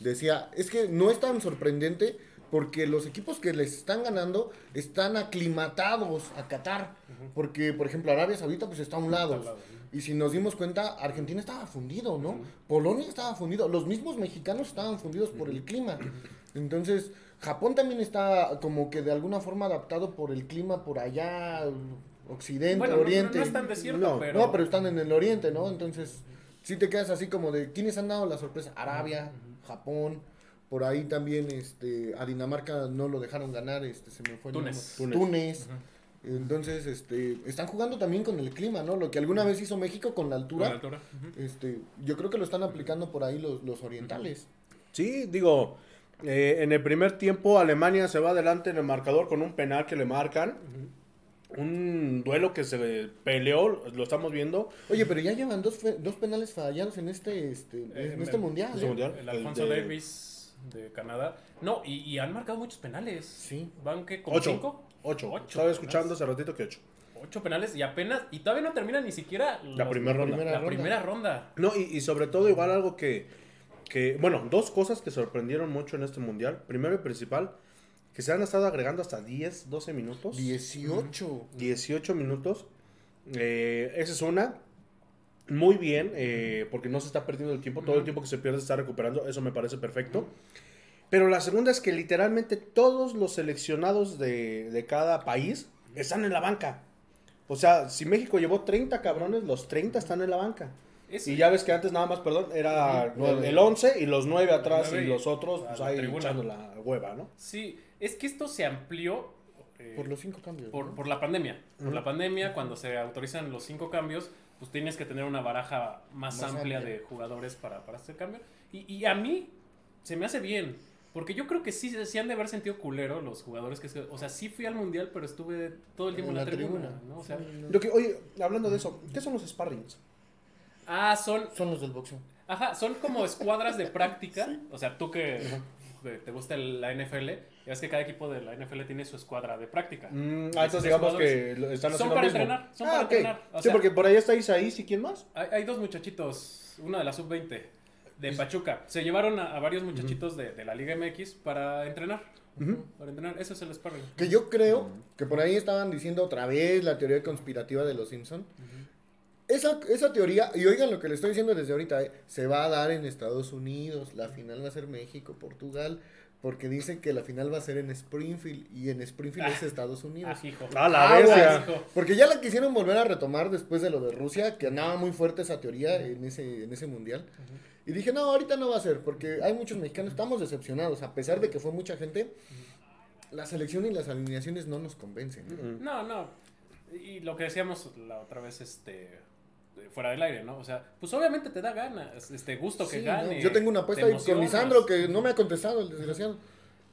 S2: decía, es que no es tan sorprendente porque los equipos que les están ganando están aclimatados a Qatar. Porque, por ejemplo, Arabia Saudita pues está a un lado.
S3: Está al lado,
S2: Y si nos dimos cuenta, Argentina estaba fundido, ¿no? Polonia estaba fundido. Los mismos mexicanos estaban fundidos por el clima. Entonces, Japón también está como que de alguna forma adaptado por el clima por allá, occidente,
S3: Bueno, no- no,
S2: oriente.
S3: no es tan desierto,
S1: No,
S3: pero...
S2: No, pero están en el oriente, ¿no? Entonces, sí te quedas así como de, ¿quiénes han dado la sorpresa? Arabia, Japón, por ahí también, este, a Dinamarca no lo dejaron ganar, este, se me fue el
S3: Túnez.
S2: Túnez. Entonces, este, están jugando también con el clima, ¿no? Lo que alguna vez hizo México con la
S3: Con
S2: altura,
S3: la altura. Ujú.
S2: este, yo creo que lo están aplicando por ahí los, los orientales.
S1: Sí, digo, eh, en el primer tiempo Alemania se va adelante en el marcador con un penal que le marcan. Un duelo que se peleó, lo estamos viendo.
S2: Oye, pero ya llevan dos, fe- dos penales fallados en este, este,
S3: Eh,
S2: en este mundial.
S1: este
S2: ¿eh?
S1: mundial.
S3: El
S1: El
S3: Alfonso
S1: de-
S3: Davis de Canadá. No, y, y han marcado muchos penales.
S2: Sí.
S3: ¿Van que con
S1: Ocho.
S3: cinco?
S1: Ocho.
S3: Ocho
S1: Estaba
S3: penales.
S1: escuchando hace ratito que ocho.
S3: Ocho penales y apenas. Y todavía no termina ni siquiera
S1: La
S3: los-
S1: primera ronda.
S2: primera
S3: la
S2: ronda.
S3: primera ronda.
S1: No, y, y sobre todo igual algo que, que, bueno, dos cosas que sorprendieron mucho en este mundial. Primero y principal, que se han estado agregando hasta 10, 12 minutos.
S2: 18.
S1: 18 minutos. Eh, esa es una. Muy bien, eh, porque no se está perdiendo el tiempo. Todo el tiempo que se pierde se está recuperando. Eso me parece perfecto. Pero la segunda es que literalmente todos los seleccionados de, de cada país están en la banca. O sea, si México llevó 30 cabrones, los 30 están en la banca.
S3: Es-
S1: Y ya ves que antes nada más, perdón, era el, el 11 y los 9 atrás y
S3: y
S1: los otros pues
S3: la
S1: ahí
S3: tribuna.
S1: echando la hueva, ¿no?
S3: Sí, es que esto se amplió. eh,
S2: Por los cinco cambios.
S3: por,
S2: ¿no?
S3: por la pandemia. Por la pandemia, cuando se autorizan los cinco cambios, pues tienes que tener una baraja más,
S2: Más
S3: amplia,
S2: amplia.
S3: de jugadores para, para hacer cambio. Y, y a mí se me hace bien. Porque yo creo que sí, sí han de haber sentido culero los jugadores que... O sea, sí fui al mundial, pero estuve todo el tiempo en la, tribuna. ¿no? O sea.
S1: Lo que, oye, hablando de eso, ¿qué son los sparrings?
S3: ah, son...
S2: Son los del boxeo.
S3: Ajá, son como escuadras de práctica. O sea, tú que, te gusta el- la NFL, ya ves que cada equipo de la NFL tiene su escuadra de práctica.
S1: Mm, ah, entonces digamos que están
S3: son
S1: haciendo
S3: para
S1: lo mismo.
S3: entrenar, son
S1: Ah,
S3: para
S1: ok.
S3: entrenar. O
S1: sí,
S3: sea-
S1: porque por ahí está Isaías y quién más.
S3: Hay, hay dos muchachitos, uno de la sub-20 de Pachuca. Se llevaron a, a varios muchachitos de, de la Liga MX para entrenar. Para entrenar, eso es el sparring.
S2: Que yo creo que por ahí estaban diciendo otra vez la teoría conspirativa de los Simpson. Esa, esa teoría, y oigan lo que le estoy diciendo desde ahorita, eh, se va a dar en Estados Unidos. La final va a ser México, Portugal, porque dicen que la final va a ser en Springfield y en Springfield es Estados Unidos.
S3: Ah, hijo.
S1: Ah, la bestia.
S3: hijo.
S2: Porque ya la quisieron volver a retomar después de lo de Rusia, que andaba muy fuerte esa teoría en ese, en ese mundial. Y dije, no, ahorita no va a ser, porque hay muchos mexicanos, estamos decepcionados, a pesar de que fue mucha gente, la selección y las alineaciones no nos convencen.
S3: No, no. Y lo que decíamos la otra vez, este fuera del aire, ¿no? O sea, pues obviamente te da ganas, este gusto que
S2: Sí,
S3: gane.
S2: ¿no? Yo tengo una apuesta
S3: te
S2: ahí con. Lisandro que no me ha contestado, el desgraciado.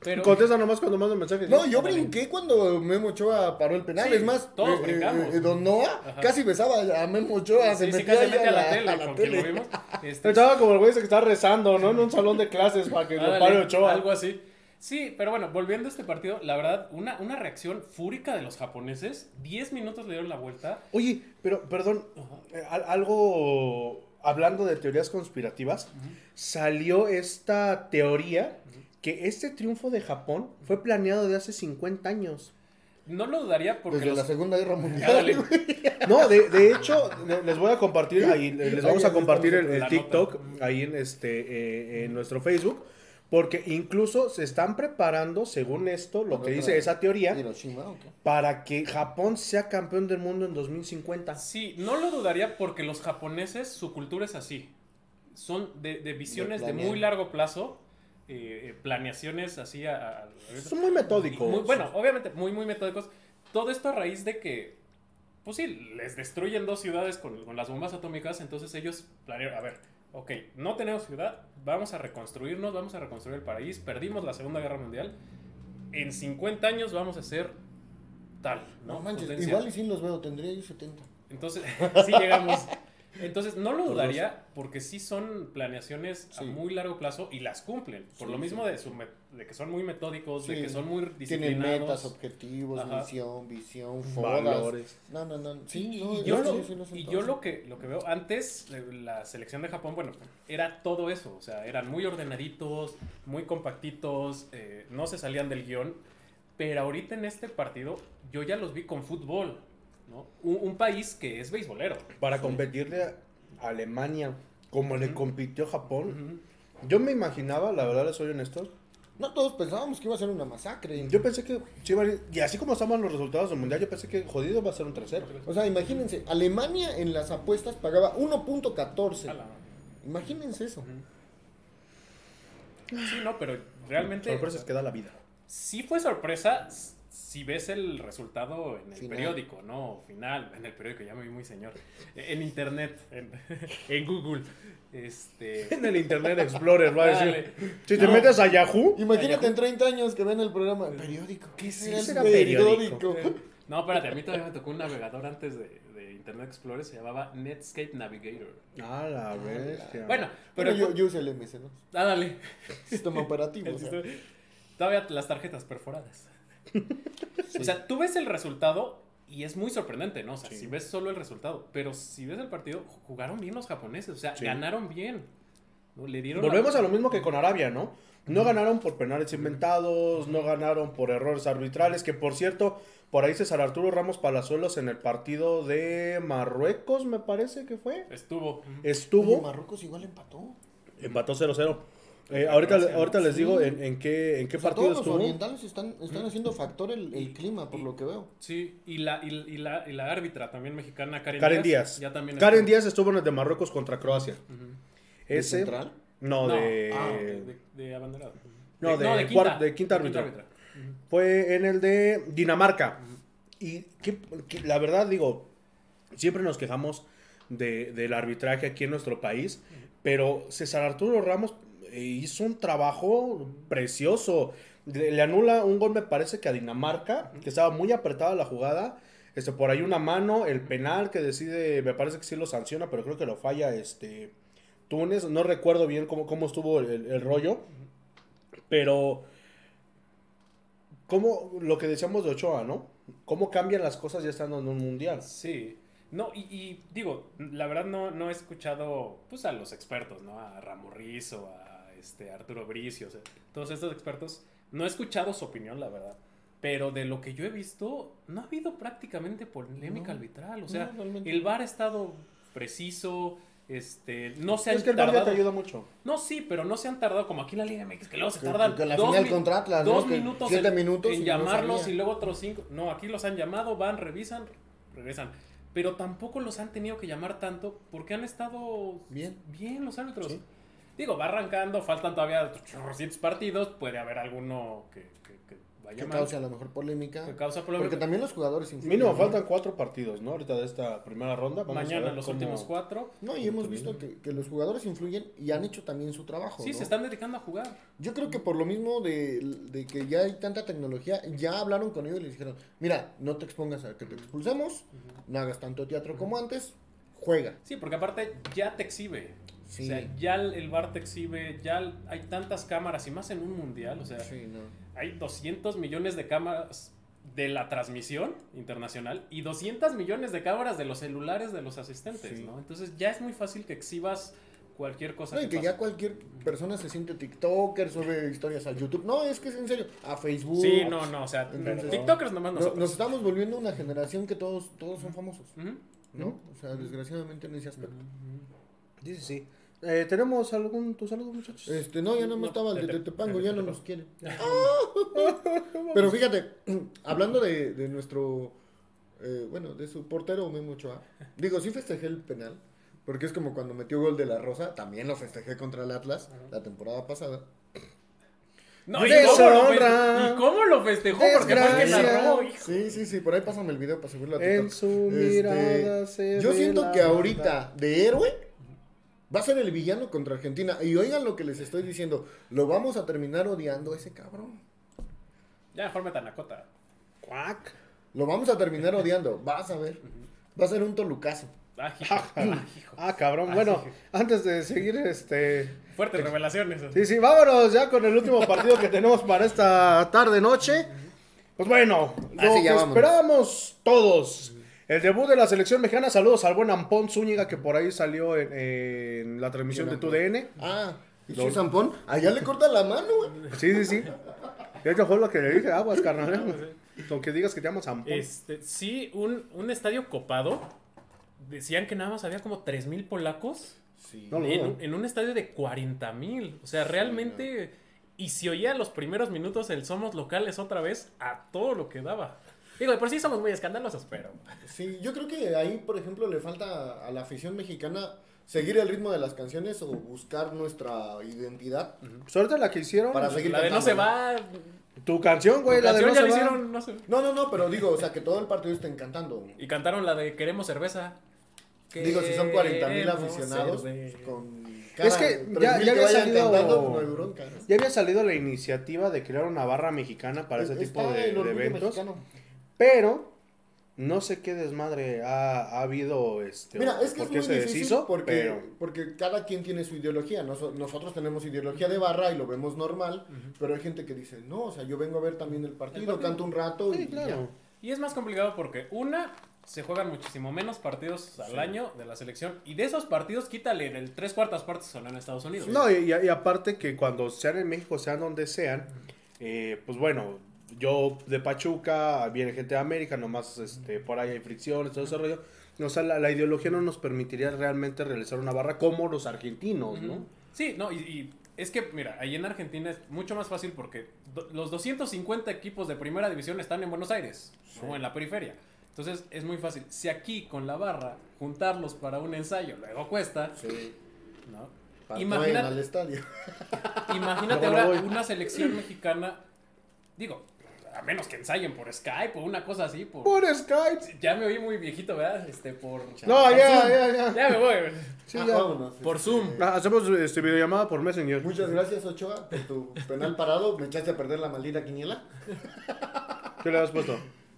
S3: Pero,
S1: Contesta nomás cuando mando mensajes.
S2: No, yo brinqué cuando Memo Ochoa paró el penal.
S3: Sí,
S2: es más,
S3: todos
S2: eh, eh,
S3: brincamos.
S2: eh, Don Noah
S3: Ajá.
S2: casi besaba a Memo Ochoa. se
S3: sí, sí,
S2: metía
S3: casi mete a la, tele,
S2: a la
S3: lo vimos. Este,
S1: Estaba como el güey que está rezando, ¿no? En un salón de clases para que lo
S3: Ándale,
S1: pare Ochoa.
S3: Algo así. Sí, pero bueno, volviendo a este partido, la verdad, una, una reacción fúrica de los japoneses. 10 minutos le dieron la vuelta.
S1: Oye, pero perdón, eh, al- algo hablando de teorías conspirativas, salió esta teoría que este triunfo de Japón fue planeado de hace 50 años.
S3: No lo dudaría porque
S2: Desde
S3: los-
S2: la Segunda Guerra Mundial.
S3: Ándale.
S1: No, de, de hecho, le- les voy a compartir ahí, les vamos a compartir el, TikTok ahí en este eh, en nuestro Facebook, porque incluso se están preparando, según esto, lo que dice esa teoría, para que Japón sea campeón del mundo en 2050.
S3: Sí, no lo dudaría porque los japoneses, su cultura es así. Son de, de visiones de, muy largo plazo, eh, eh, planeaciones así a... a-
S1: Son muy metódicos.
S3: Muy- bueno, obviamente muy, muy metódicos. Todo esto a raíz de que, pues sí, les destruyen dos ciudades con, con las bombas atómicas, entonces ellos planearon, a ver, ok, no tenemos ciudad, vamos a reconstruirnos, vamos a reconstruir el país, perdimos la Segunda Guerra Mundial, en 50 años vamos a ser tal, ¿no?
S2: No manches,
S3: Potencia.
S2: igual y sí los veo, tendría yo 70.
S3: Entonces, sí llegamos. Entonces, no lo dudaría porque sí son planeaciones a muy largo plazo y las cumplen. Por
S2: Sí,
S3: lo mismo
S2: sí.
S3: de, su de que son muy metódicos, de que son muy
S2: Tienen
S3: disciplinados.
S2: metas, objetivos,
S3: Ajá.
S2: misión, visión, fodas.
S1: Valores.
S2: No, no, no. Sí,
S3: y,
S2: no,
S3: y yo,
S2: sí,
S3: lo, y yo lo que lo que veo antes la selección de Japón bueno era todo eso o sea eran muy ordenaditos muy compactitos eh, no se salían del guion pero ahorita en este partido yo ya los vi con fútbol ¿no? un, un país que es beisbolero
S1: Para competirle a Alemania, como le compitió Japón. Yo me imaginaba, la verdad les soy honesto,
S2: No todos pensábamos que iba a ser una masacre.
S1: yo pensé que sí y así como estaban los resultados del mundial, yo pensé que jodido va a ser un tercero.
S2: O sea, imagínense, Alemania en las apuestas pagaba 1.14.
S3: A la-
S2: Imagínense eso.
S3: Sí, no, pero realmente
S1: Sorpresas que da la vida.
S3: sí fue sorpresa si ves el resultado en el
S2: Final.
S3: periódico, ¿no? Final, en el periódico, ya me vi muy señor. En internet, en, en Google. Este.
S1: En el Internet Explorer va a decir. Si te
S3: No.
S1: metes a Yahoo,
S2: Imagínate en 30 años que ven el programa. Periódico. ¿Qué será el
S1: periódico?
S2: periódico?
S3: No, espérate, a mí todavía me tocó un navegador antes de, de Internet Explorer, se llamaba Netscape Navigator.
S1: Ah, la bestia.
S3: Bueno, pero.
S2: Pero yo, yo usé el MS2.
S3: Ah, dale.
S2: Sistema operativo.
S3: El
S2: o sea.
S3: sistema- Todavía las tarjetas perforadas.
S2: Sí.
S3: O sea, tú ves el resultado y es muy sorprendente, ¿no? O sea,
S1: Sí.
S3: si ves solo el resultado, pero si ves el partido, jugaron bien los japoneses, o sea,
S1: Sí.
S3: ganaron bien. ¿no? Le dieron
S1: Volvemos
S3: la-
S1: a lo mismo que con Arabia, ¿no? No ganaron por penales inventados, no ganaron por errores arbitrales, que por cierto, por ahí César Arturo Ramos Palazuelos en el partido de Marruecos, me parece que fue,
S3: Estuvo.
S1: estuvo,
S2: Oye, Marruecos igual empató.
S1: empató 0-0. Eh, ahorita,
S3: ¿no?
S1: ahorita les
S2: Sí.
S1: digo en, en qué, en qué
S2: O sea,
S1: partido
S2: todos los
S1: estuvo.
S2: orientales están, están haciendo factor el, el clima, por lo que veo.
S3: Sí, y la, y, y la, y la árbitra también mexicana, Karen,
S1: Karen Díaz.
S3: Ya también
S1: Karen
S3: estuvo.
S1: Díaz estuvo en el de Marruecos contra Croacia.
S2: ¿De
S1: Ese,
S2: central?
S1: no,
S3: No,
S1: de,
S3: ah, de, de- de abanderado.
S1: No, de cuar- de quinta árbitra. fue en el de Dinamarca. Y que, que la verdad digo, siempre nos quejamos de- del arbitraje aquí en nuestro país, pero César Arturo Ramos hizo un trabajo precioso. Le, anula un gol, me parece que a Dinamarca, que estaba muy apretada la jugada. Este, por ahí una mano, el penal que decide, me parece que sí lo sanciona, pero creo que lo falla este Túnez. No recuerdo bien cómo, cómo estuvo el, el rollo, pero como lo que decíamos de Ochoa, ¿no? Cómo cambian las cosas ya estando en un mundial.
S3: Sí. No, y, y digo, la verdad no, no he escuchado pues a los expertos, ¿no? A Ramorrizo, a este Arturo Bricio, o sea, todos estos expertos. No he escuchado su opinión, la verdad. Pero de lo que yo he visto, no ha habido prácticamente polémica
S2: No.
S3: arbitral. O sea,
S2: No,
S3: el VAR ha estado preciso, este, no se han
S1: Es que el
S3: tardado.
S1: te ayuda mucho.
S3: No, sí, pero no se han tardado como aquí en la Liga MX, que luego se
S2: Que-
S3: tardan
S2: que la
S3: dos,
S2: final
S3: mi-
S2: contra Atlas,
S3: dos
S2: ¿no? Que
S3: minutos,
S2: siete
S3: en,
S2: minutos
S3: en llamarlos y luego otros cinco. No, aquí los han llamado, van, revisan, regresan. Pero tampoco los han tenido que llamar tanto porque han estado
S2: Bien.
S3: bien los árbitros.
S2: Sí.
S3: Digo, va arrancando, faltan todavía 800 partidos, puede haber alguno que, que- que vaya
S2: que
S3: mal,
S2: cause a lo mejor polémica.
S3: que causa polémica.
S2: Porque también los jugadores influyen.
S1: Mínimo
S2: ¿no?
S1: faltan cuatro partidos, ¿no? Ahorita de esta primera ronda. Vamos a
S3: Mañana
S1: ver
S3: los
S1: cómo-
S3: últimos cuatro.
S2: No, y hemos visto que, que los jugadores influyen y han hecho también su trabajo.
S3: Sí,
S2: ¿no?
S3: se están dedicando a jugar.
S2: Yo creo que por lo mismo de, de que ya hay tanta tecnología, ya hablaron con ellos y les dijeron, mira, no te expongas a que te expulsemos, no hagas tanto teatro como antes, juega.
S3: Sí, porque aparte ya te exhibe.
S2: Sí.
S3: O sea, ya el bar te exhibe, ya hay tantas cámaras y más en un mundial. O sea,
S2: Sí, no.
S3: hay 200 millones de cámaras de la transmisión internacional y 200 millones de cámaras de los celulares de los asistentes,
S2: Sí.
S3: ¿no? Entonces ya es muy fácil que exhibas cualquier cosa.
S2: No, y
S3: que
S2: ya cualquier persona se siente TikToker, sube historias a YouTube. No, es que es en serio, a Facebook.
S3: Sí, no, no, o sea,
S2: Entonces-
S3: TikTokers nomás
S2: No-
S3: nosotros.
S2: nos estamos volviendo una generación que todos, todos son famosos. ¿no? O sea, desgraciadamente en ese aspecto.
S1: Sí, sí, sí. Eh, ¿Tenemos algún tu saludo, muchachos?
S2: Este, no, ya no,
S3: No,
S2: estaba el de Tetepango, ya no nos quieren. Pero fíjate, hablando de, de nuestro, eh, bueno, de su portero Memo Ochoa, digo, sí festejé el penal, porque es como cuando metió gol de la Rosa, también lo festejé contra el Atlas la temporada pasada.
S3: No, ¿y cómo, lo fe- ¿y cómo lo festejó? Porque fue que narró, hijo.
S2: Sí, sí, sí, por ahí pásame el video para subirlo a
S1: En
S2: TikTok.
S1: su
S2: Este,
S1: mirada se
S2: Yo siento que ahorita, de héroe, va a ser el villano contra Argentina. Y oigan lo que les estoy diciendo, lo vamos a terminar odiando a ese cabrón.
S3: Ya mejor metan a Cota.
S1: Cuac.
S2: Lo vamos a terminar odiando, vas a ver. Va a ser un tolucazo.
S3: Ah, hijo. Ah, hijo.
S1: Ah, cabrón.
S3: Ah,
S1: bueno,
S3: sí.
S1: antes de seguir, este...
S3: Fuertes revelaciones.
S1: Sí, sí, vámonos ya con el último partido que tenemos para esta tarde noche. Pues bueno, lo
S2: Ah, ya
S1: que esperábamos todos. El debut de la selección mexicana. Saludos al buen Ampón Zúñiga que por ahí salió en, en la transmisión de
S2: Bien,
S1: tu DN.
S2: Ah, ¿y su zampón? Allá le corta la mano, güey.
S1: Sí, sí, sí. De hecho fue lo que le dije, aguas, carnal. Aunque digas que te llamas Ampón.
S3: Este, sí, un, un estadio copado. Decían que nada más había como 3.000 polacos
S2: Sí.
S1: No lo
S3: en, un- en un estadio de 40.000. O sea, realmente... Y si oía los primeros minutos el Somos Locales otra vez, a todo lo que daba. Digo, de por sí somos muy escandalosos, pero...
S2: Sí, yo creo que ahí, por ejemplo, le falta a la afición mexicana seguir el ritmo de las canciones o buscar nuestra identidad
S1: Pues ahorita la que hicieron.
S2: para seguir
S3: La de no se va...
S1: Tu canción, güey, la de no
S3: ya
S1: se
S3: la
S1: va.
S3: hicieron, no sé.
S2: No, no, no, pero digo, o sea, que todo el partido estén cantando.
S3: Y cantaron la de Queremos cerveza.
S2: Digo, si son 40 mil aficionados,
S3: cerveza.
S2: pues, con
S1: Es que
S2: 3,000
S1: ya- ya
S2: que
S1: había
S2: vayan
S1: salido-
S2: cantando, pues no hay bronca. ¿no?
S1: Ya había salido la iniciativa de crear una barra mexicana para ese
S2: Está
S1: tipo de, de eventos.
S2: mexicano.
S1: Pero no sé qué desmadre ha, ha habido este
S2: Mira, es que
S1: por
S2: es
S1: qué
S2: muy
S1: se
S2: difícil
S1: deshizo,
S2: porque,
S1: pero
S2: porque cada quien tiene su ideología. Nos- nosotros tenemos ideología de barra y lo vemos normal, pero hay gente que dice, no, o sea, yo vengo a ver también el partido,
S3: El partido.
S2: canto un rato
S1: sí,
S2: y
S1: claro.
S3: Y es más complicado porque, una, se juegan muchísimo menos partidos al año de la selección. Y de esos partidos, quítale del tres cuartas partes son en Estados Unidos.
S1: No, y, y aparte que cuando sean en México, sean donde sean, eh, pues bueno, yo de Pachuca, viene gente de América, nomás este, por ahí hay fricciones, todo ese rollo. O sea, la, la ideología no nos permitiría realmente realizar una barra como los argentinos, ¿no?
S3: Sí, no, y, y es que, mira, ahí en Argentina es mucho más fácil porque do- los 250 equipos de primera división están en Buenos Aires, o en la periferia. Entonces es muy fácil. Si aquí con la barra juntarlos para un ensayo luego cuesta,
S2: Sí,
S3: ¿no? Imagina-
S2: al estadio.
S3: Imagínate ahora una selección mexicana, digo, a menos que ensayen por Skype o una cosa así, por...
S1: Por Skype.
S3: Ya me oí muy viejito, ¿verdad? Este, por...
S1: No, ya, ya, ya.
S3: Ya me voy.
S1: Sí,
S2: Ah,
S1: ya.
S2: vámonos,
S3: Por
S2: este,
S3: Zoom.
S1: Ah, Hacemos este, videollamada por Messenger.
S2: Muchas gracias, Ochoa, por tu penal parado. Me echaste a perder la maldita quiniela.
S1: ¿Qué le has puesto?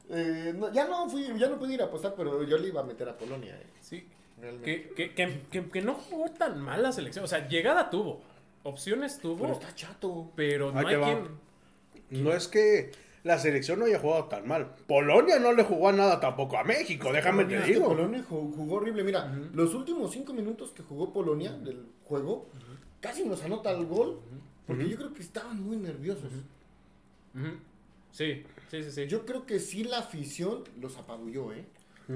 S2: Eh, no, ya no fui, ya no pude ir a apostar, pero yo le iba a meter a Polonia. eh,
S3: Sí,
S2: realmente.
S3: que, que, que, que, que no jugó tan mal la selección. O sea, llegada tuvo, opciones tuvo,
S2: Pero
S3: pero,
S2: está chato.
S3: no
S1: Ahí
S3: hay quien...
S1: No es que la selección no haya jugado tan mal. Polonia no le jugó a nada tampoco a México, déjame te
S2: Es que
S1: digo.
S2: Polonia jugó, jugó horrible. Mira, los últimos cinco minutos que jugó Polonia del juego, casi nos anota el gol. Porque yo creo que estaban muy nerviosos.
S3: Sí, sí, sí, sí.
S2: Yo creo que sí la afición los apabulló, ¿eh?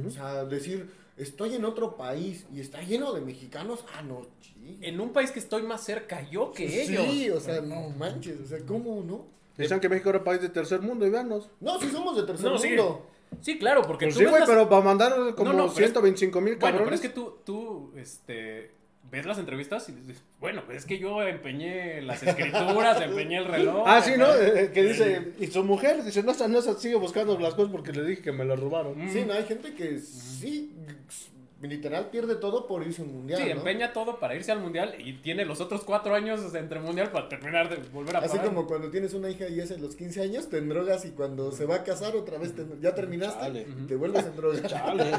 S2: O sea, decir, estoy en otro país y está lleno de mexicanos. Ah, no, sí.
S3: En un país que estoy más cerca yo que ellos.
S2: Sí, o sea, no manches. O sea, ¿cómo no?
S1: Dicen que México era país de tercer mundo y veanos.
S2: No, sí somos de tercer
S3: No, sí.
S2: mundo.
S3: Sí, claro, porque
S1: Pues
S3: tú
S1: sí,
S3: ves
S1: güey,
S3: las-
S1: pero para mandar como
S3: No, no, pero es-
S1: 125 mil
S3: Bueno,
S1: cabrones.
S3: pero es que tú, tú, este... ves las entrevistas y dices, bueno, pues es que yo empeñé las escrituras, empeñé el reloj.
S1: Ah, sí, ¿no? Eh, que dice, y su mujer dice, no, no, sigue buscando las cosas porque le dije que me las robaron.
S2: Sí, no, hay gente que sí, literal pierde todo por irse a un mundial.
S3: Sí,
S2: ¿no?
S3: empeña todo para irse al mundial y tiene los otros cuatro años entre mundial para terminar de volver a
S2: Así como cuando tienes una hija y es en los 15 años, te drogas y cuando se va a casar otra vez te- ya terminaste,
S1: Chale.
S2: te vuelves en droga.
S1: Chale.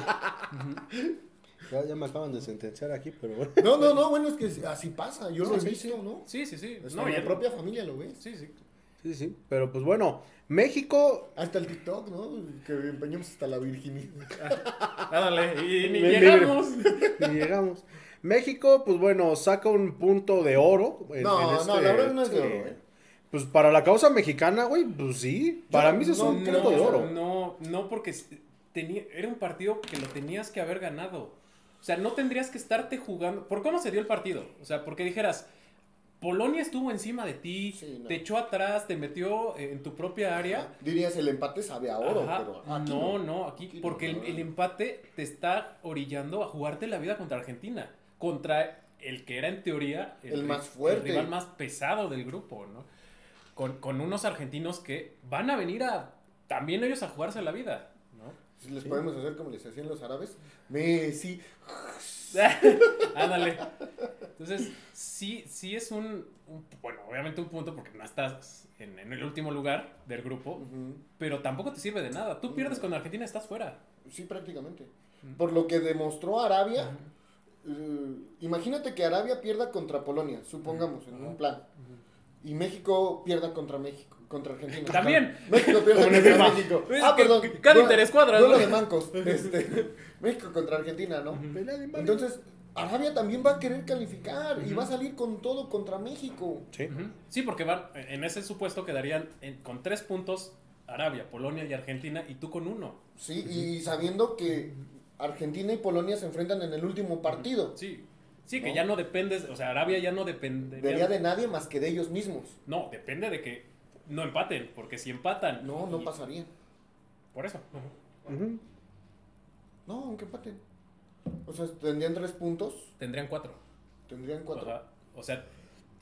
S1: ya, ya me acaban de sentenciar aquí, pero bueno.
S2: No, no, no, bueno, es que así pasa, yo lo he
S1: Sí,
S2: visto, ¿no?
S3: Sí, sí, sí.
S2: Hasta
S3: No,
S2: en
S3: y
S2: la
S3: el-
S2: propia familia lo ves.
S3: Sí, sí.
S1: Sí, sí. Pero pues bueno, México.
S2: Hasta el TikTok, ¿no? Que empeñamos hasta la virginidad.
S3: Ándale, y ni llegamos.
S1: Y llegamos. México, pues bueno, saca un punto de oro. en-
S2: No,
S1: en
S2: no,
S1: este-
S2: la verdad no es de oro, ¿eh?
S1: Pues para la causa mexicana, güey, pues sí. Para mí sí es
S2: no
S1: un punto de oro.
S3: No, no, porque tenía, era un partido que lo tenías que haber ganado. O sea, no tendrías que estarte jugando. ¿Por cómo se dio el partido? O sea, porque dijeras, Polonia estuvo encima de ti,
S2: Sí, no.
S3: te echó atrás, te metió eh, en tu propia área.
S2: Dirías el empate sabe a oro,
S3: Ajá.
S2: pero aquí
S3: no,
S2: no.
S3: no, aquí,
S2: Aquí no,
S3: porque el,
S2: no.
S3: el empate te está orillando a jugarte la vida contra Argentina, contra el que era en teoría
S2: El más fuerte.
S3: el rival más pesado del grupo, ¿no? Con, con unos argentinos que van a venir a también ellos a jugarse la vida, ¿no?
S2: Si les podemos hacer como les hacían los árabes. Messi.
S3: Ándale. Entonces, sí, sí es un, un- bueno, obviamente un punto porque no estás en, en el último lugar del grupo, pero tampoco te sirve de nada. Tú pierdes con Argentina, estás fuera.
S2: Sí, prácticamente. Por lo que demostró Arabia. eh, imagínate que Arabia pierda contra Polonia, supongamos, en un plan. Y México pierda contra México, contra Argentina.
S3: También.
S2: México
S1: el
S2: contra. México. Ah, perdón.
S3: cada
S2: duelo-
S3: interescuadras,
S2: duelo de mancos. Este, México contra Argentina, ¿no? Entonces, Arabia también va a querer calificar y va a salir con todo contra México.
S1: Sí.
S3: Sí, porque van, en ese supuesto quedarían en- con tres puntos Arabia, Polonia y Argentina y tú con uno.
S2: Sí, y sabiendo que Argentina y Polonia se enfrentan en el último partido.
S3: Sí. Sí, que
S2: ¿No?
S3: ya no dependes, o sea, Arabia ya no depende.
S2: Vería de nadie más que de ellos mismos.
S3: No, depende de que no empaten, porque si empatan.
S2: No, no
S3: y-
S2: pasaría.
S3: Por eso.
S1: Ujú.
S2: No, aunque empaten. O sea, tendrían tres puntos,
S3: Tendrían cuatro.
S2: tendrían cuatro.
S3: Ajá. O sea,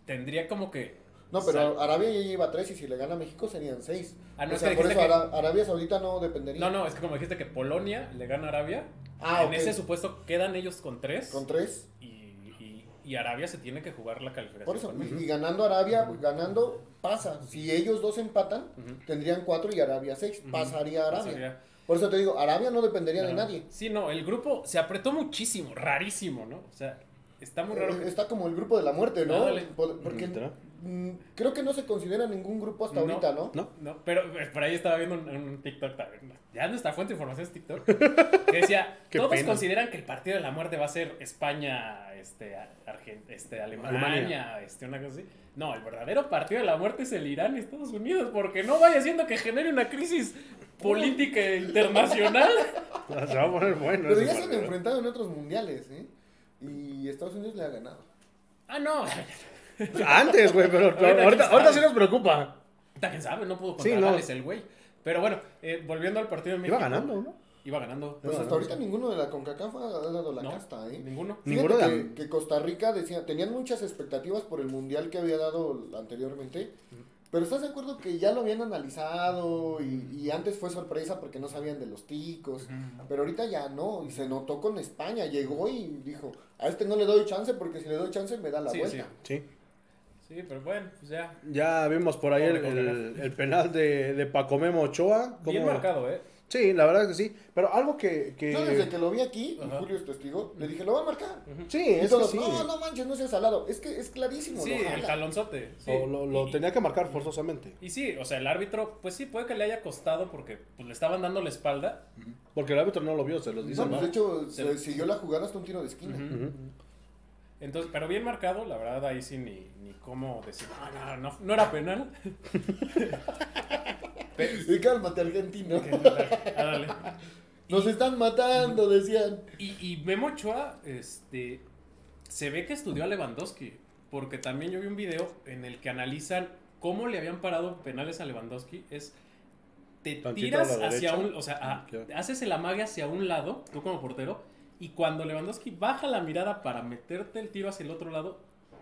S3: tendría como que.
S2: No, pero Arabia ya lleva tres y si le gana a México serían seis.
S3: Ah, no,
S2: o
S3: es que
S2: por eso
S3: que-
S2: Ara- Arabia Saudita no dependería.
S3: No, no, es que como dijiste que Polonia le gana a Arabia.
S2: Ah,
S3: en ese supuesto quedan ellos con tres.
S2: Con tres.
S3: y, y- Arabia se tiene que jugar la calificación.
S2: Por eso, y, ganando Arabia, ganando pasa. Si ellos dos empatan, tendrían cuatro y Arabia seis. Pasaría Arabia.
S3: Pasaría.
S2: Por eso te digo, Arabia no dependería de nadie.
S3: Sí, no, el grupo se apretó muchísimo, rarísimo, ¿no? O sea, está muy raro.
S2: Eh,
S3: que-
S2: Está como el grupo de la muerte, ¿no? Porque. Mm, creo que no se considera ningún grupo hasta
S3: No.
S2: ahorita, ¿no?
S1: ¿No?
S3: No, pero eh, por ahí estaba viendo un, un TikTok también. ¿no? Ya nuestra fuente de información es TikTok. Que decía, todos
S1: pena.
S3: consideran que el partido de la muerte va a ser España, este, Argen- este Alemania,
S1: Alemania.
S3: este, una cosa así. No, el verdadero partido de la muerte es el Irán y Estados Unidos, porque no vaya siendo que genere una crisis política internacional.
S1: Se va a poner bueno.
S2: Pero ya se han enfrentado en otros mundiales, ¿eh? Y Estados Unidos le ha ganado.
S3: Ah, no.
S1: Antes, güey, pero
S3: Ahorita
S1: ahorita, sí nos preocupa.
S3: ¿Quién sabe? No pudo
S1: Sí,
S3: contra
S1: no.
S3: Gales el güey. Pero bueno, eh, volviendo al partido de México.
S1: Iba ganando, ¿no?
S3: Iba ganando.
S2: Pues
S1: No,
S2: hasta
S1: no,
S2: ahorita ninguno de la CONCACAF ha dado la
S3: No,
S2: casta, ¿eh?
S3: Ninguno.
S1: Ninguno de
S2: que,
S1: la-
S2: que Costa Rica decía, tenían muchas expectativas por el mundial que había dado anteriormente, pero ¿estás de acuerdo que ya lo habían analizado y, y antes fue sorpresa porque no sabían de los ticos? Pero ahorita ya no, y se notó con España, llegó y dijo, a este no le doy chance porque si le doy chance me da la
S3: Sí,
S2: vuelta.
S1: Sí.
S3: Sí, pero bueno, pues ya.
S1: Ya vimos por ahí el,
S3: Pobre
S1: el- el penal de, de Pacomemo Ochoa.
S3: Bien marcado, ¿eh?
S1: Sí, la verdad que sí. Pero algo que. que-
S2: Yo desde que lo vi aquí, y
S3: Ajá.
S2: Julio es testigo, le dije, lo va a marcar.
S1: Sí,
S2: Y
S1: es que sí.
S2: no, no manches, no seas salado. Es que es clarísimo.
S3: Sí,
S2: lo
S3: el
S2: jala.
S3: jalonzote. sí.
S1: Lo, lo- lo
S3: Y-
S1: tenía que marcar forzosamente.
S3: Y sí, o sea, el árbitro, pues sí, puede que le haya costado porque pues, le estaban dando la espalda.
S1: Porque el árbitro no lo vio, se los dice.
S2: No, pues, de hecho,
S3: Se-
S2: se siguió la jugada hasta un tiro de esquina.
S3: Ujú. Entonces, pero bien marcado, la verdad, ahí sí ni, ni cómo decir, no, no, no, no era penal.
S2: Y cálmate, argentino.
S3: Ah, dale.
S2: Nos están matando, decían.
S3: Y, y Memo Ochoa, este, se ve que estudió a Lewandowski, porque también yo vi un video en el que analizan cómo le habían parado penales a Lewandowski. Es, te
S1: Tantito
S3: tiras hacia un, o sea, a- haces el amague hacia un lado, tú como portero, Y cuando Lewandowski baja la mirada para meterte el tiro hacia el otro lado,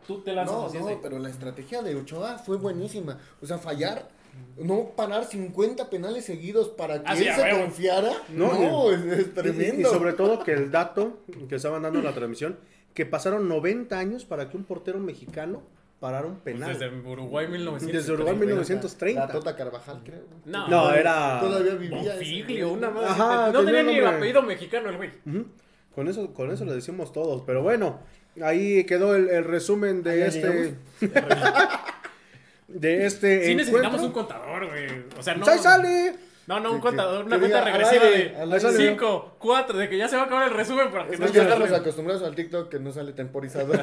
S3: tú te lanzas
S2: No,
S3: hacia
S2: no,
S3: ese.
S2: pero la estrategia de Ochoa fue buenísima. O sea, fallar, no parar 50 penales seguidos para que
S3: Ah,
S2: él se confiara.
S1: No,
S2: No,
S1: y-
S2: es, es
S1: Y, y
S2: tremendo.
S1: sobre todo que el dato que estaban dando en la transmisión, que pasaron 90 años para que un portero mexicano parara un
S3: Pues
S1: penal.
S3: desde Uruguay 1930.
S1: Desde Uruguay 1930.
S2: La Tota Carvajal, creo.
S3: No,
S1: No, era...
S2: Todavía vivía.
S3: Bonfiglio,
S2: güey.
S3: una más.
S1: Ajá,
S3: no
S1: tenía
S3: tenía ni
S1: nombre.
S3: apellido mexicano el güey.
S1: Ujú. Con eso, con eso le decimos todos. Pero bueno, ahí quedó el, el resumen de este. de este
S3: Sí necesitamos
S1: encuentro.
S3: un contador, güey. O sea, no.
S1: Pues ahí sale.
S3: No, no, un
S2: Que-
S3: contador, una cuenta regresiva de
S1: aire.
S3: 5, 4, de que ya se va a acabar el resumen para que
S2: Es
S3: no
S2: que estamos acostumbrados al TikTok que no sale temporizado.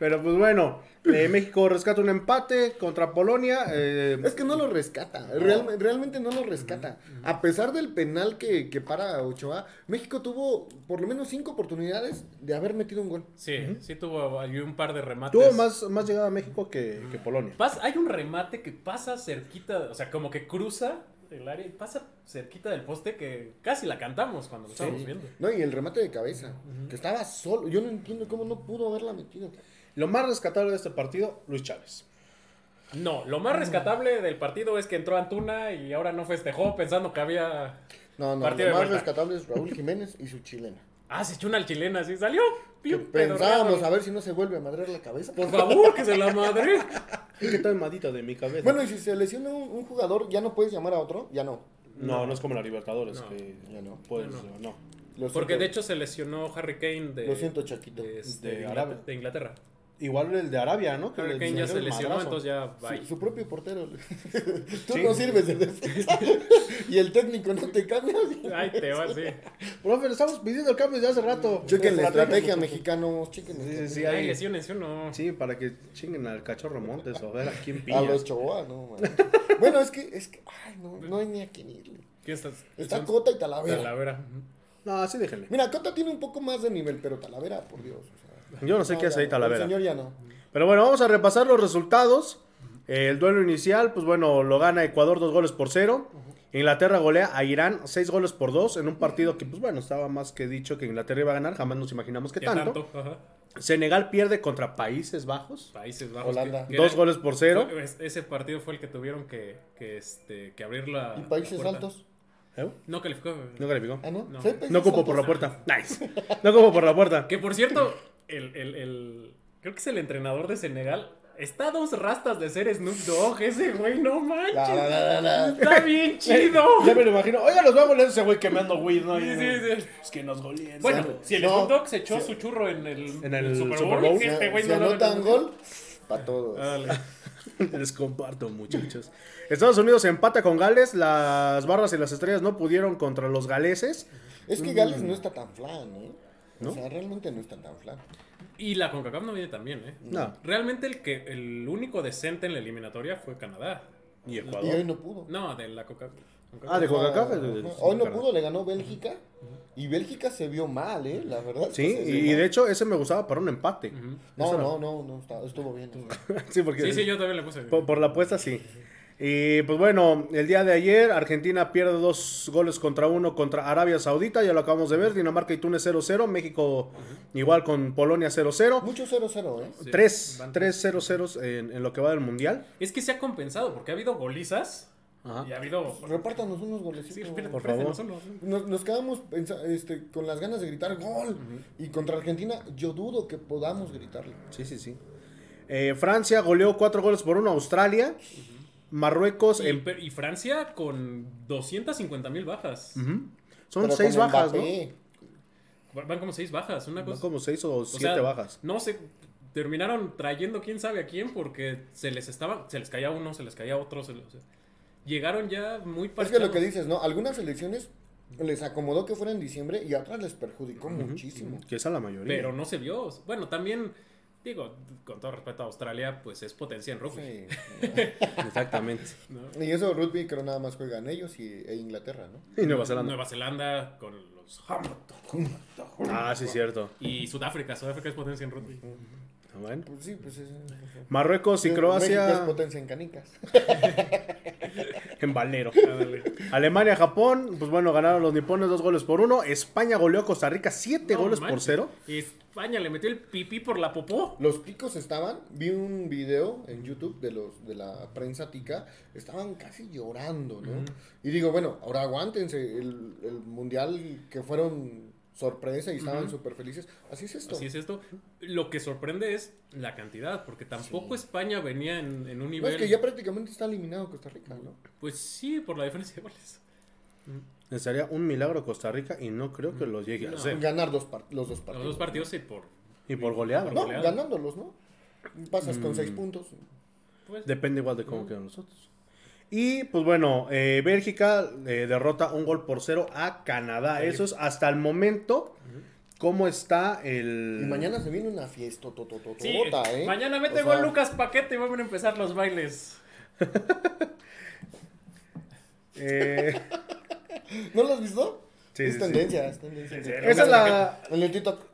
S1: Pero pues bueno, eh, México rescata un empate contra Polonia. eh,
S2: Es que no lo rescata, real- realmente no lo rescata. A pesar del penal que, que para Ochoa, México tuvo por lo menos cinco oportunidades de haber metido un gol.
S3: Sí, sí tuvo ahí un par de remates.
S1: tuvo más, más llegada a México que, que Polonia.
S3: Pas- hay un remate que pasa cerquita, o sea, como que cruza el área y pasa cerquita del poste que casi la cantamos cuando lo estábamos viendo.
S2: No, y el remate de cabeza, que estaba solo. Yo no entiendo cómo no pudo haberla metido.
S1: Lo más rescatable de este partido, Luis Chávez.
S3: No, lo más rescatable del partido es que entró Antuna y ahora no festejó pensando que había...
S2: No, no,
S3: Partido
S2: lo
S3: de
S2: más
S3: vuelta.
S2: rescatable es Raúl Jiménez y su chilena.
S3: Ah, se echó una chilena, así salió.
S2: Que pensábamos a ver si no se vuelve a madrear la cabeza.
S3: Por favor, que se la madre.
S1: ¿Y qué tal madita de mi cabeza?
S2: Bueno, y si se lesiona un, un jugador, ¿ya no puedes llamar a otro? Ya no.
S1: no, no es como la Libertadores,
S3: No.
S1: que
S2: Ya no.
S1: puedes,
S3: No, Porque de hecho se lesionó Harry Kane de,
S2: Lo siento, Chaquito.
S3: de, este,
S1: De.
S3: Inglaterra. De.
S1: Igual el de Arabia, ¿no? Que
S3: Kane ya se lesionó,
S1: madrazo.
S3: entonces ya bye.
S2: Su, su propio portero. Tú
S1: Sí.
S2: no sirves de defensa. y el técnico no te cambia.
S3: Ay, te va, sí.
S1: Profe, le estamos pidiendo el cambio desde hace rato.
S2: Chequen la estrategia mexicanos. Chequen la
S1: Sí, sí, sí,
S3: Ay,
S1: ahí.
S3: lesiones, ¿sí o no?
S1: Sí, para que chinguen al cachorro Montes o a ver a quién
S2: A
S1: pillas.
S2: los Choa, no, man. Bueno, es que, es que, ay, no, no hay ni a quién irle.
S3: ¿Qué estás?
S2: Está
S3: son-
S2: Cota y Talavera.
S3: Talavera.
S1: No, así déjenle.
S2: Mira, Cota tiene un poco más de nivel, pero Talavera, por Dios. o sea,
S1: Yo no sé qué hace ahí Talavera.
S2: El señor ya no.
S1: Pero bueno, vamos a repasar los resultados. Eh, el duelo inicial, pues bueno, lo gana Ecuador dos goles por cero. Inglaterra golea a Irán seis goles por dos en un partido que, pues bueno, estaba más que dicho que Inglaterra iba a ganar. Jamás nos imaginamos que
S3: ¿Qué
S1: tanto.
S3: tanto? Ajá.
S1: Senegal pierde contra Países Bajos.
S3: Países Bajos.
S2: Holanda.
S3: que- que
S1: Dos
S3: era-
S1: goles por cero.
S3: Ese partido fue el que tuvieron que, que, este, que abrir la.
S2: ¿Y Países
S3: la.
S2: Altos?
S1: ¿Eh?
S3: No calificó.
S1: No calificó.
S2: Ah, ¿no?
S3: No.
S2: ¿Sí hay Países
S1: No cupo por la puerta. Nice. No cupo por la puerta.
S3: Que por cierto, el, el, el- creo que es el entrenador de Senegal. Está a dos rastas de ser Snoop Dogg, ese güey, no manches.
S2: La, la, la, la.
S3: Está bien chido.
S1: Ya me lo imagino. Oiga, los va a ese güey quemando weed, ¿no?
S3: Sí,
S1: Y-
S3: sí, sí.
S1: Pues que nos goleen.
S3: Bueno,
S1: ¿sabes?
S3: si el
S2: No,
S3: Snoop Dogg se echó
S2: sí.
S3: su churro en el,
S1: En el
S3: Super
S1: Super
S3: Bowl,
S1: Bowl.
S3: este güey
S2: si
S3: no lo
S2: anotan gol, para todos.
S3: Dale.
S1: Les comparto, muchachos. Estados Unidos empata con Gales. Las barras y las estrellas no pudieron contra los galeses.
S2: Es que Gales no está tan flan, ¿eh?
S1: ¿No?
S2: O sea, realmente no está tan flan.
S3: Y la CONCACAF no viene tan bien, ¿eh?
S1: No.
S3: Realmente el que el único decente en la eliminatoria fue Canadá.
S1: Y
S2: Y hoy
S1: Ecuador.
S2: no pudo.
S3: No, de la CONCACAF.
S1: Ah, de CONCACAF.
S2: Hoy no pudo, le ganó Bélgica. Y Bélgica se vio mal, ¿eh? La verdad.
S1: Sí, y de hecho ese me gustaba para un empate.
S2: No, no, no, no, está- estuvo bien.
S1: sí, porque
S3: Sí, sí, yo también le puse.
S1: por, por la apuesta sí. Y pues bueno, el día de ayer Argentina pierde dos goles contra uno contra Arabia Saudita, ya lo acabamos de ver. Dinamarca y Túnez 0-0, México igual con Polonia 0-0.
S2: Mucho 0-0, ¿eh?
S3: Sí,
S1: Tres,
S3: van-
S1: tres 0-0 en, en lo que va del mundial.
S3: Es que se ha compensado porque ha habido golizas
S1: Ajá.
S3: y ha habido.
S2: Repártanos unos
S3: Sí,
S2: golecitos.
S3: espérate,
S1: Por favor.
S2: Nos, nos quedamos este, con las ganas de gritar gol. Y contra Argentina, yo dudo que podamos gritarle.
S1: Sí, sí, sí. Eh, Francia goleó cuatro goles por uno a Australia. Marruecos
S3: Y, Francia con 250 mil bajas.
S1: Son
S2: Pero
S1: seis bajas, ¿no?
S3: Van como seis bajas, una
S1: Van como seis o
S3: o
S1: siete
S3: sea,
S1: bajas.
S3: No sé, terminaron trayendo quién sabe a quién porque se les estaba, se les caía uno, se les caía otro, se les- o sea, llegaron ya muy
S2: Es que
S3: parchados.
S2: lo que dices, ¿no? Algunas selecciones les acomodó que fuera en diciembre y a otras les perjudicó muchísimo.
S1: Que es a la mayoría.
S3: Pero no se vio. Bueno, también, digo, con todo respeto a Australia, pues es potencia en rugby.
S2: Sí.
S1: Exactamente.
S3: ¿no?
S2: y eso rugby creo nada más juegan ellos y, e Inglaterra, ¿no?
S1: Y Nueva Zelanda.
S3: Nueva Zelanda con los
S1: Ah, sí, cierto.
S3: y Sudáfrica. Sudáfrica es potencia en rugby.
S1: Ah, Bueno.
S2: Pues sí, pues es...
S1: Marruecos y
S2: México es
S1: Croacia.
S2: potencia en canicas.
S1: en Valero. Alemania, Japón, pues bueno, ganaron los nipones dos goles por uno. España goleó a Costa Rica siete
S3: No
S1: goles por cero.
S3: Y España le metió el pipí por la popó.
S2: Los ticos estaban, vi un video en YouTube de los de la prensa tica, estaban casi llorando, ¿no? Y digo, bueno, ahora aguántense, el, el mundial que fueron sorpresa y estaban súper felices, así es esto.
S3: Así es esto. Lo que sorprende es la cantidad, porque tampoco España venía en, en un
S2: No,
S3: nivel.
S2: es que ya prácticamente está eliminado Costa Rica, ¿no?
S3: Pues sí, por la diferencia de goles.
S1: Sería un milagro Costa Rica y no creo que lo llegue a hacer.
S2: Ganar dos los dos partidos.
S3: Los dos partidos y por.
S1: Y por goleada.
S2: No,
S3: goleada.
S2: ganándolos, ¿no? Pasas con seis puntos.
S3: Pues,
S1: Depende igual de cómo quedan los otros. Y pues bueno, eh, Bélgica eh, derrota un gol por cero a Canadá. Eso es hasta el momento cómo está el...
S2: Y mañana se viene una fiesta totototota,
S3: sí,
S2: ¿eh?
S3: mañana mete
S2: O sea,
S3: gol Lucas Paquete y van a empezar los bailes.
S1: eh,
S2: ¿No lo has visto?
S1: Sí,
S2: es
S1: sí,
S2: tendencia, es tendencia.
S1: Esa es la...
S2: En el TikTok.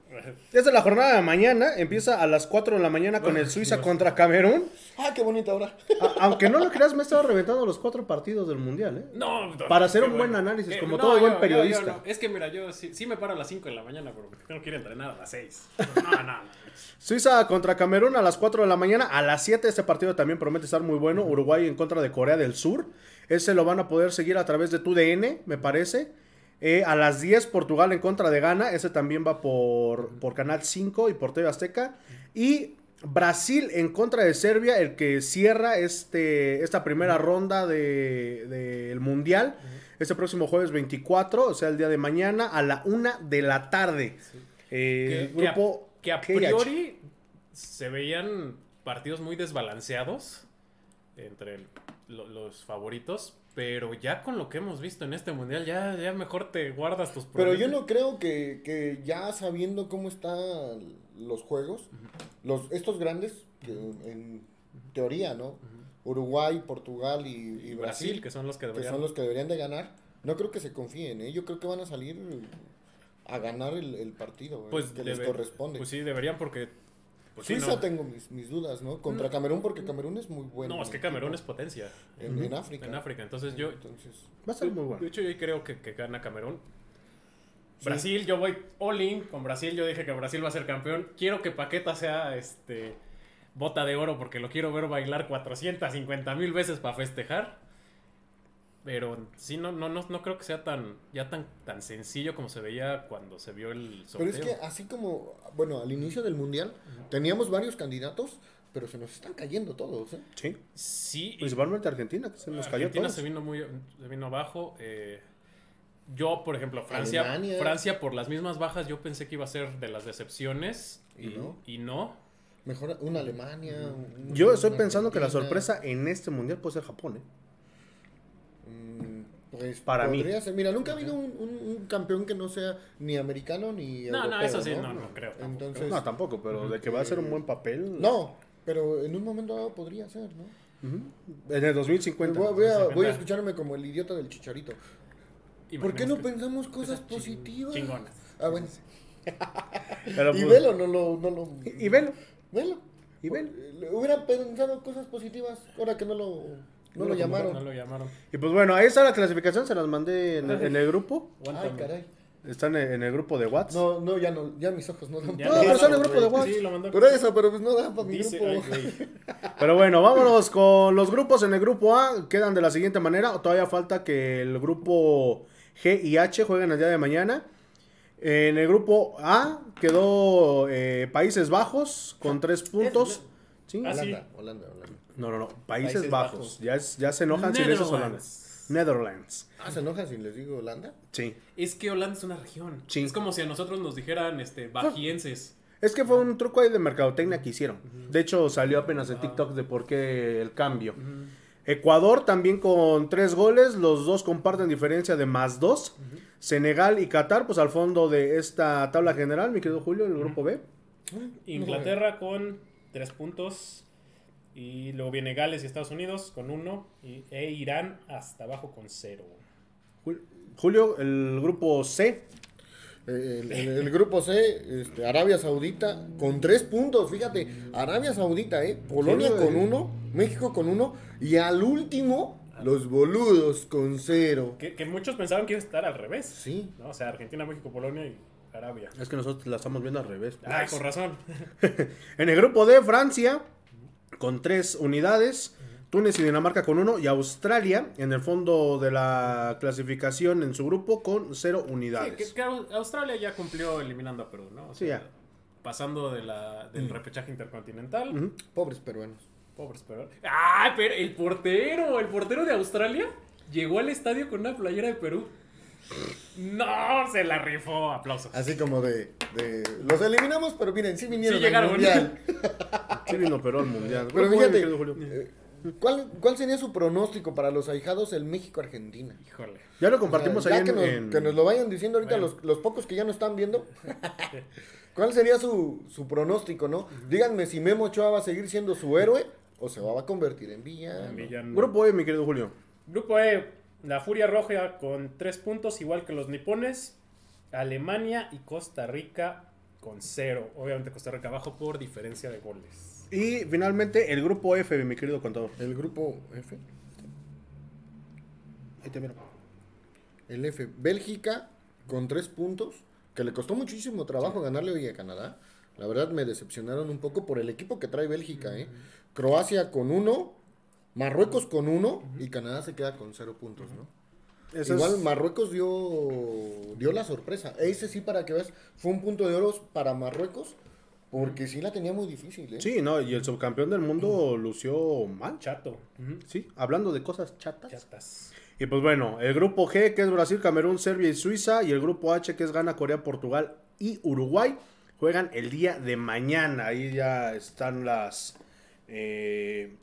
S1: Esa es la jornada de mañana. Empieza a las 4 de la mañana con el Suiza contra Camerún.
S2: Ah, qué bonita hora.
S1: A- aunque no lo creas, me he estado reventando los cuatro partidos del Mundial. ¿eh?
S3: No, no,
S1: Para hacer
S3: qué
S1: un buen análisis,
S3: Eh,
S1: como
S3: no,
S1: todo buen
S3: yo- yo-
S1: periodista.
S3: yo no. Es que mira, yo sí, sí me paro a las 5 de la mañana, pero no quiero entrenar a las 6. No, no, no.
S1: Suiza contra Camerún a las 4 de la mañana. A las 7 este partido también promete estar muy bueno. Uruguay en contra de Corea del Sur. Ese lo van a poder seguir a través de TUDN, me parece. Eh, a las 10 Portugal en contra de Ghana. Ese también va por, por Canal 5 y por TV Azteca. Y Brasil en contra de Serbia, el que cierra este, esta primera ronda del de, Mundial. Este próximo jueves 24, o sea, el día de mañana, a la 1 de la tarde. Eh,
S3: que, que a-
S1: grupo
S3: que a,
S1: KH.
S3: priori se veían partidos muy desbalanceados entre el- lo- los favoritos, pero ya con lo que hemos visto en este mundial, ya, ya mejor te guardas tus
S2: Pero yo no creo que, que ya sabiendo cómo están los juegos, los, estos grandes, que en teoría, ¿no? Uruguay, Portugal y, y Brasil,
S3: Brasil, que son los que
S2: que
S3: deberían.
S2: son los que deberían de ganar, no creo que se confíen, ¿eh? Yo creo que van a salir a ganar el, el partido ¿eh?
S3: pues
S2: que les corresponde.
S3: Pues sí, deberían porque. Pues sí,
S2: Suiza
S3: no.
S2: tengo mis, mis dudas, ¿no? Contra Camerún, porque Camerún es muy bueno.
S3: No, es que Camerún es potencia
S2: En, en África.
S3: en África. Entonces yo.
S2: Entonces,
S1: Va a ser muy
S3: De
S1: bueno.
S3: hecho, yo creo que, que gana Camerún.
S2: Sí.
S3: Brasil, yo voy all in con Brasil. Yo dije que Brasil va a ser campeón. Quiero que Paqueta sea este bota de oro porque lo quiero ver bailar 450 mil veces para festejar. Pero sí, no, no, no, no creo que sea tan, ya tan, tan sencillo como se veía cuando se vio el
S2: Pero
S3: sorteo.
S2: es que así como, bueno, al inicio del Mundial teníamos varios candidatos, pero se nos están cayendo todos, ¿eh?
S1: Sí.
S3: Sí,
S1: Principalmente Argentina, que se nos cayó
S3: Argentina
S1: todos.
S3: se vino muy se vino abajo. eh, yo, por ejemplo, Francia,
S2: Alemania.
S3: Francia por las mismas bajas, yo pensé que iba a ser de las decepciones
S2: Y no.
S3: y no.
S2: Mejor una Alemania. un-
S1: Yo estoy pensando que la sorpresa en este mundial puede ser Japón, ¿eh?
S2: Pues
S1: Para mí.
S2: podría ser. Mira, nunca ha habido un, un- un campeón que no sea ni americano ni
S3: No, no,
S2: europeo,
S3: eso sí, no, no creo. tampoco.
S2: Entonces,
S1: No, tampoco, pero de que va a ser un buen papel.
S2: no, pero en un momento dado podría ser, ¿no?
S1: En el 2050.
S2: Voy, voy a, voy a escucharme como el idiota del chicharito. ¿Por qué no pensamos cosas positivas?
S3: chingonas.
S2: Ah, bueno.
S1: Pero,
S2: Y
S1: pues,
S2: velo, no lo, no lo.
S1: Y, velo.
S2: Velo.
S1: Y velo.
S2: Le Hubiera pensado cosas positivas ahora que no lo, no lo
S1: lo
S2: llamaron.
S3: No lo llamaron.
S1: Y pues bueno, ahí está la clasificación, se las mandé en, en el grupo.
S2: Ay, caray.
S1: Están en, el grupo de WhatsApp.
S2: No, no, ya no, ya mis ojos no dan.
S3: Ya
S1: No, pero está en el grupo de WhatsApp.
S3: Sí, lo mandó.
S2: Por eso, pero pues no da para mi
S3: Dice,
S2: grupo.
S3: ay, güey.
S1: Pero bueno, vámonos con los grupos. En el grupo A quedan de la siguiente manera. Todavía falta que el grupo G y H jueguen el día de mañana. En el grupo A quedó eh, Países Bajos con tres puntos. ¿Sí?
S3: Ah, sí.
S2: Holanda, Holanda, Holanda.
S1: No, no, no. Países,
S3: Países
S1: Bajos.
S3: Bajos.
S1: Ya, es- ya se enojan si les dices Holanda.
S3: Netherlands.
S2: Ah, ¿se enojan si les digo Holanda?
S1: Sí.
S3: Es que Holanda es una región.
S1: Sí.
S3: Es como si a nosotros nos dijeran este, bajienses.
S1: Es que fue un truco ahí de mercadotecnia que hicieron. De hecho, salió apenas en TikTok de por qué el cambio. Ecuador también con tres goles, los dos comparten diferencia de más dos. Senegal y Qatar, pues al fondo de esta tabla general, mi querido Julio, el grupo B.
S3: Inglaterra con tres puntos. Y luego viene Gales y Estados Unidos con uno. Y, e Irán hasta abajo con cero.
S1: Jul- Julio, el grupo C.
S2: El, el- el grupo C, este, Arabia Saudita, con tres puntos, fíjate, Arabia Saudita, ¿eh? Polonia con uno, México con uno, y al último, Los boludos con cero.
S3: Que, que muchos pensaban que iba a estar al revés.
S2: Sí.
S3: ¿no? O sea, Argentina, México, Polonia y Arabia.
S1: Es que nosotros la estamos viendo al revés.
S3: Ay, con razón.
S1: En el grupo D, Francia con tres unidades. Túnez y Dinamarca con uno. Y Australia en el fondo de la clasificación en su grupo con cero
S3: Sí,
S1: unidades.
S3: que, que Australia ya cumplió eliminando a Perú, ¿no? O
S1: Sí,
S3: sea,
S1: ya.
S3: Pasando de la, del repechaje intercontinental.
S2: Pobres peruanos.
S3: Pobres Perú. ¡Ah! Pero el portero, el portero de Australia llegó al estadio con una playera de Perú. No, se la rifó. Aplausos.
S2: Así como de, de- Los eliminamos, pero miren, sí vinieron
S3: Sí
S2: al
S3: llegaron.
S2: mundial.
S1: Sí vino Perú al mundial.
S2: Pero fíjate,
S1: querido Julio.
S2: eh, ¿cuál, ¿cuál sería su pronóstico para los ahijados el México-Argentina?
S3: Híjole.
S1: Ya lo compartimos
S2: O sea,
S1: ahí
S2: ya
S1: en,
S2: que, nos,
S1: en-
S2: que nos lo vayan diciendo ahorita
S3: Bueno.
S2: los, los pocos que ya no están viendo. ¿Cuál sería su, su pronóstico, no? Díganme si Memo Ochoa va a seguir siendo su héroe o se va a convertir en villano.
S3: Villano.
S1: Grupo E, mi querido Julio.
S3: Grupo E, la Furia Roja con tres puntos, igual que los nipones. Alemania y Costa Rica con cero. Obviamente Costa Rica abajo por diferencia de goles.
S1: Y finalmente el grupo F, mi querido contador.
S2: El grupo F.
S1: Ahí te miro.
S2: El F. Bélgica con tres puntos, que le costó muchísimo trabajo ganarle hoy a Canadá. La verdad me decepcionaron un poco por el equipo que trae Bélgica, ¿eh? Croacia con uno, Marruecos con uno y Canadá se queda con cero puntos, ¿no?
S1: Eso
S2: Igual
S1: es-
S2: Marruecos dio, dio la sorpresa. Ese sí, para que veas, fue un punto de oro para Marruecos, porque sí la tenía muy difícil, ¿eh?
S1: Sí, no, y el subcampeón del mundo lució mal.
S3: Chato.
S1: Sí, hablando de cosas chatas.
S3: Chatas.
S1: Y pues bueno, el grupo G, que es Brasil, Camerún, Serbia y Suiza, y el grupo H, que es Ghana, Corea, Portugal y Uruguay, juegan el día de mañana. Ahí ya están las, eh,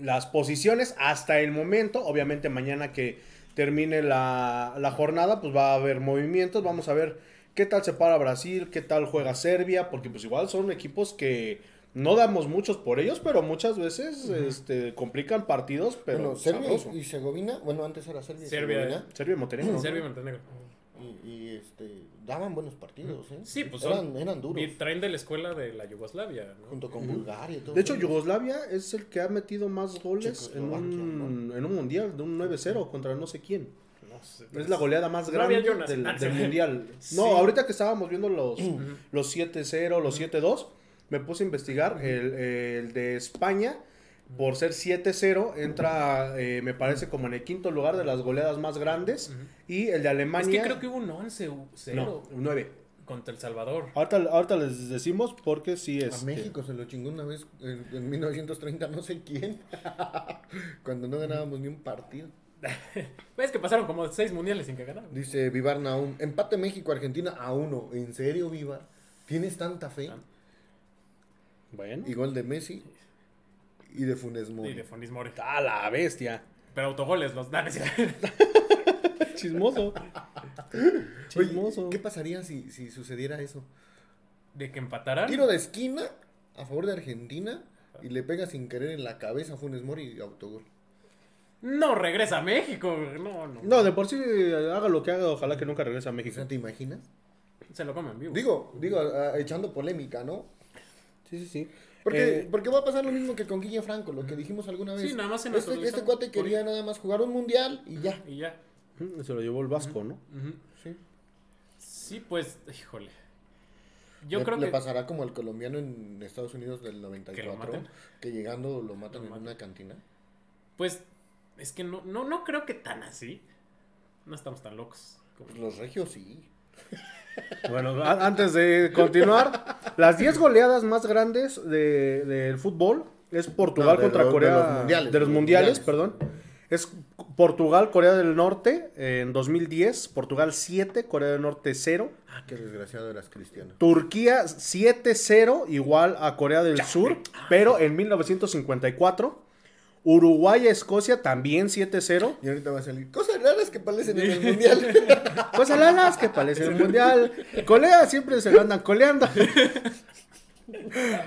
S1: las posiciones hasta el momento. Obviamente mañana que termine la, la jornada, pues va a haber movimientos. Vamos a ver qué tal se para Brasil, qué tal juega Serbia, porque pues igual son equipos que no damos muchos por ellos, pero muchas veces este, complican partidos. Pero
S2: bueno, Serbia
S1: sabroso.
S2: y, y Segovina, bueno, antes era Serbia y
S3: Serbia,
S2: Segovina,
S1: Serbia y Montenegro.
S3: Serbia y Montenegro.
S2: Y, y, este, daban buenos partidos, ¿eh?
S3: Sí, pues
S2: eran,
S3: son-
S2: eran duros,
S3: Y traen de la escuela de la Yugoslavia, ¿no?
S2: junto con Bulgaria y todo.
S1: De hecho,
S2: eso.
S1: Yugoslavia es el que ha metido más goles en
S2: Checoslovaquia,
S1: un, en un mundial, de un 9-0 contra no sé quién.
S3: No sé.
S1: Es la goleada más
S3: No
S1: grande del,
S3: Ah,
S1: del mundial.
S3: Sí.
S1: No, ahorita que estábamos viendo los, los 7-0, los 7-2, me puse a investigar. El, el de España, por ser 7-0, entra, eh, me parece, como en el quinto lugar de las goleadas más grandes. Y el de
S3: Es
S1: Alemania.
S3: que creo que hubo un 11-0
S1: No, un 9.
S3: contra El Salvador.
S1: Ahorita, ahorita les decimos porque sí es.
S2: A México se lo chingó una vez en, en 1930, no sé quién, cuando no ganábamos ni un partido.
S3: Es que pasaron como seis mundiales sin que ganaran.
S2: Dice Vivar Naum, empate México-Argentina a uno. ¿En serio, Vivar? ¿Tienes tanta fe?
S1: Bueno.
S2: Y gol de Messi y de Funes
S3: Y
S2: Mori.
S3: de Fonis Mori.
S1: A la bestia.
S3: Pero autogoles los dan.
S1: Chismoso.
S2: Oye,
S1: Chismoso.
S2: ¿Qué pasaría si, si sucediera eso?
S3: De que empataran.
S2: Tiro de esquina a favor de Argentina y le pega sin querer en la cabeza a Funes Mori y autogol.
S3: No regresa a México. No, no.
S1: No, de por sí, haga lo que haga, ojalá que nunca regrese a
S2: O
S1: México.
S2: sea, ¿te imaginas?
S3: Se lo comen vivo.
S2: Digo, digo, echando polémica, ¿no?
S1: Sí, sí, sí.
S2: Porque,
S1: Eh,
S2: porque va a pasar lo mismo que con Guille Franco, lo que dijimos alguna vez.
S3: Sí, nada más se
S2: este, este cuate quería nada más jugar un mundial y ya.
S3: Y ya.
S1: se lo llevó el Vasco, ¿no?
S2: Sí.
S3: Sí, pues, híjole. Yo
S2: le,
S3: creo
S2: le
S3: que.
S2: pasará como al colombiano en Estados Unidos del 94,
S3: maten?
S2: que llegando lo matan
S3: Lo
S2: en
S3: matan.
S2: una cantina.
S3: Pues, es que no, no, no creo que tan así. No estamos tan locos. como-
S2: Pues los regios sí.
S1: Bueno, antes de continuar, las 10 goleadas más grandes de- del fútbol es Portugal
S2: No, de
S1: contra
S2: los- de
S1: Corea.
S2: los mundiales,
S1: de los
S2: de
S1: mundiales. perdón. Es Portugal, Corea del Norte en 2010. Portugal 7, Corea del Norte 0.
S2: Ah, qué desgraciado eras cristiano.
S1: Turquía 7-0, igual a Corea del Sur, pero en 1954. Uruguay, Escocia también 7-0.
S2: Y ahorita va a salir cosas raras que parecen en el mundial.
S1: Cosas lalas que parecen el mundial. Colea siempre se lo andan coleando.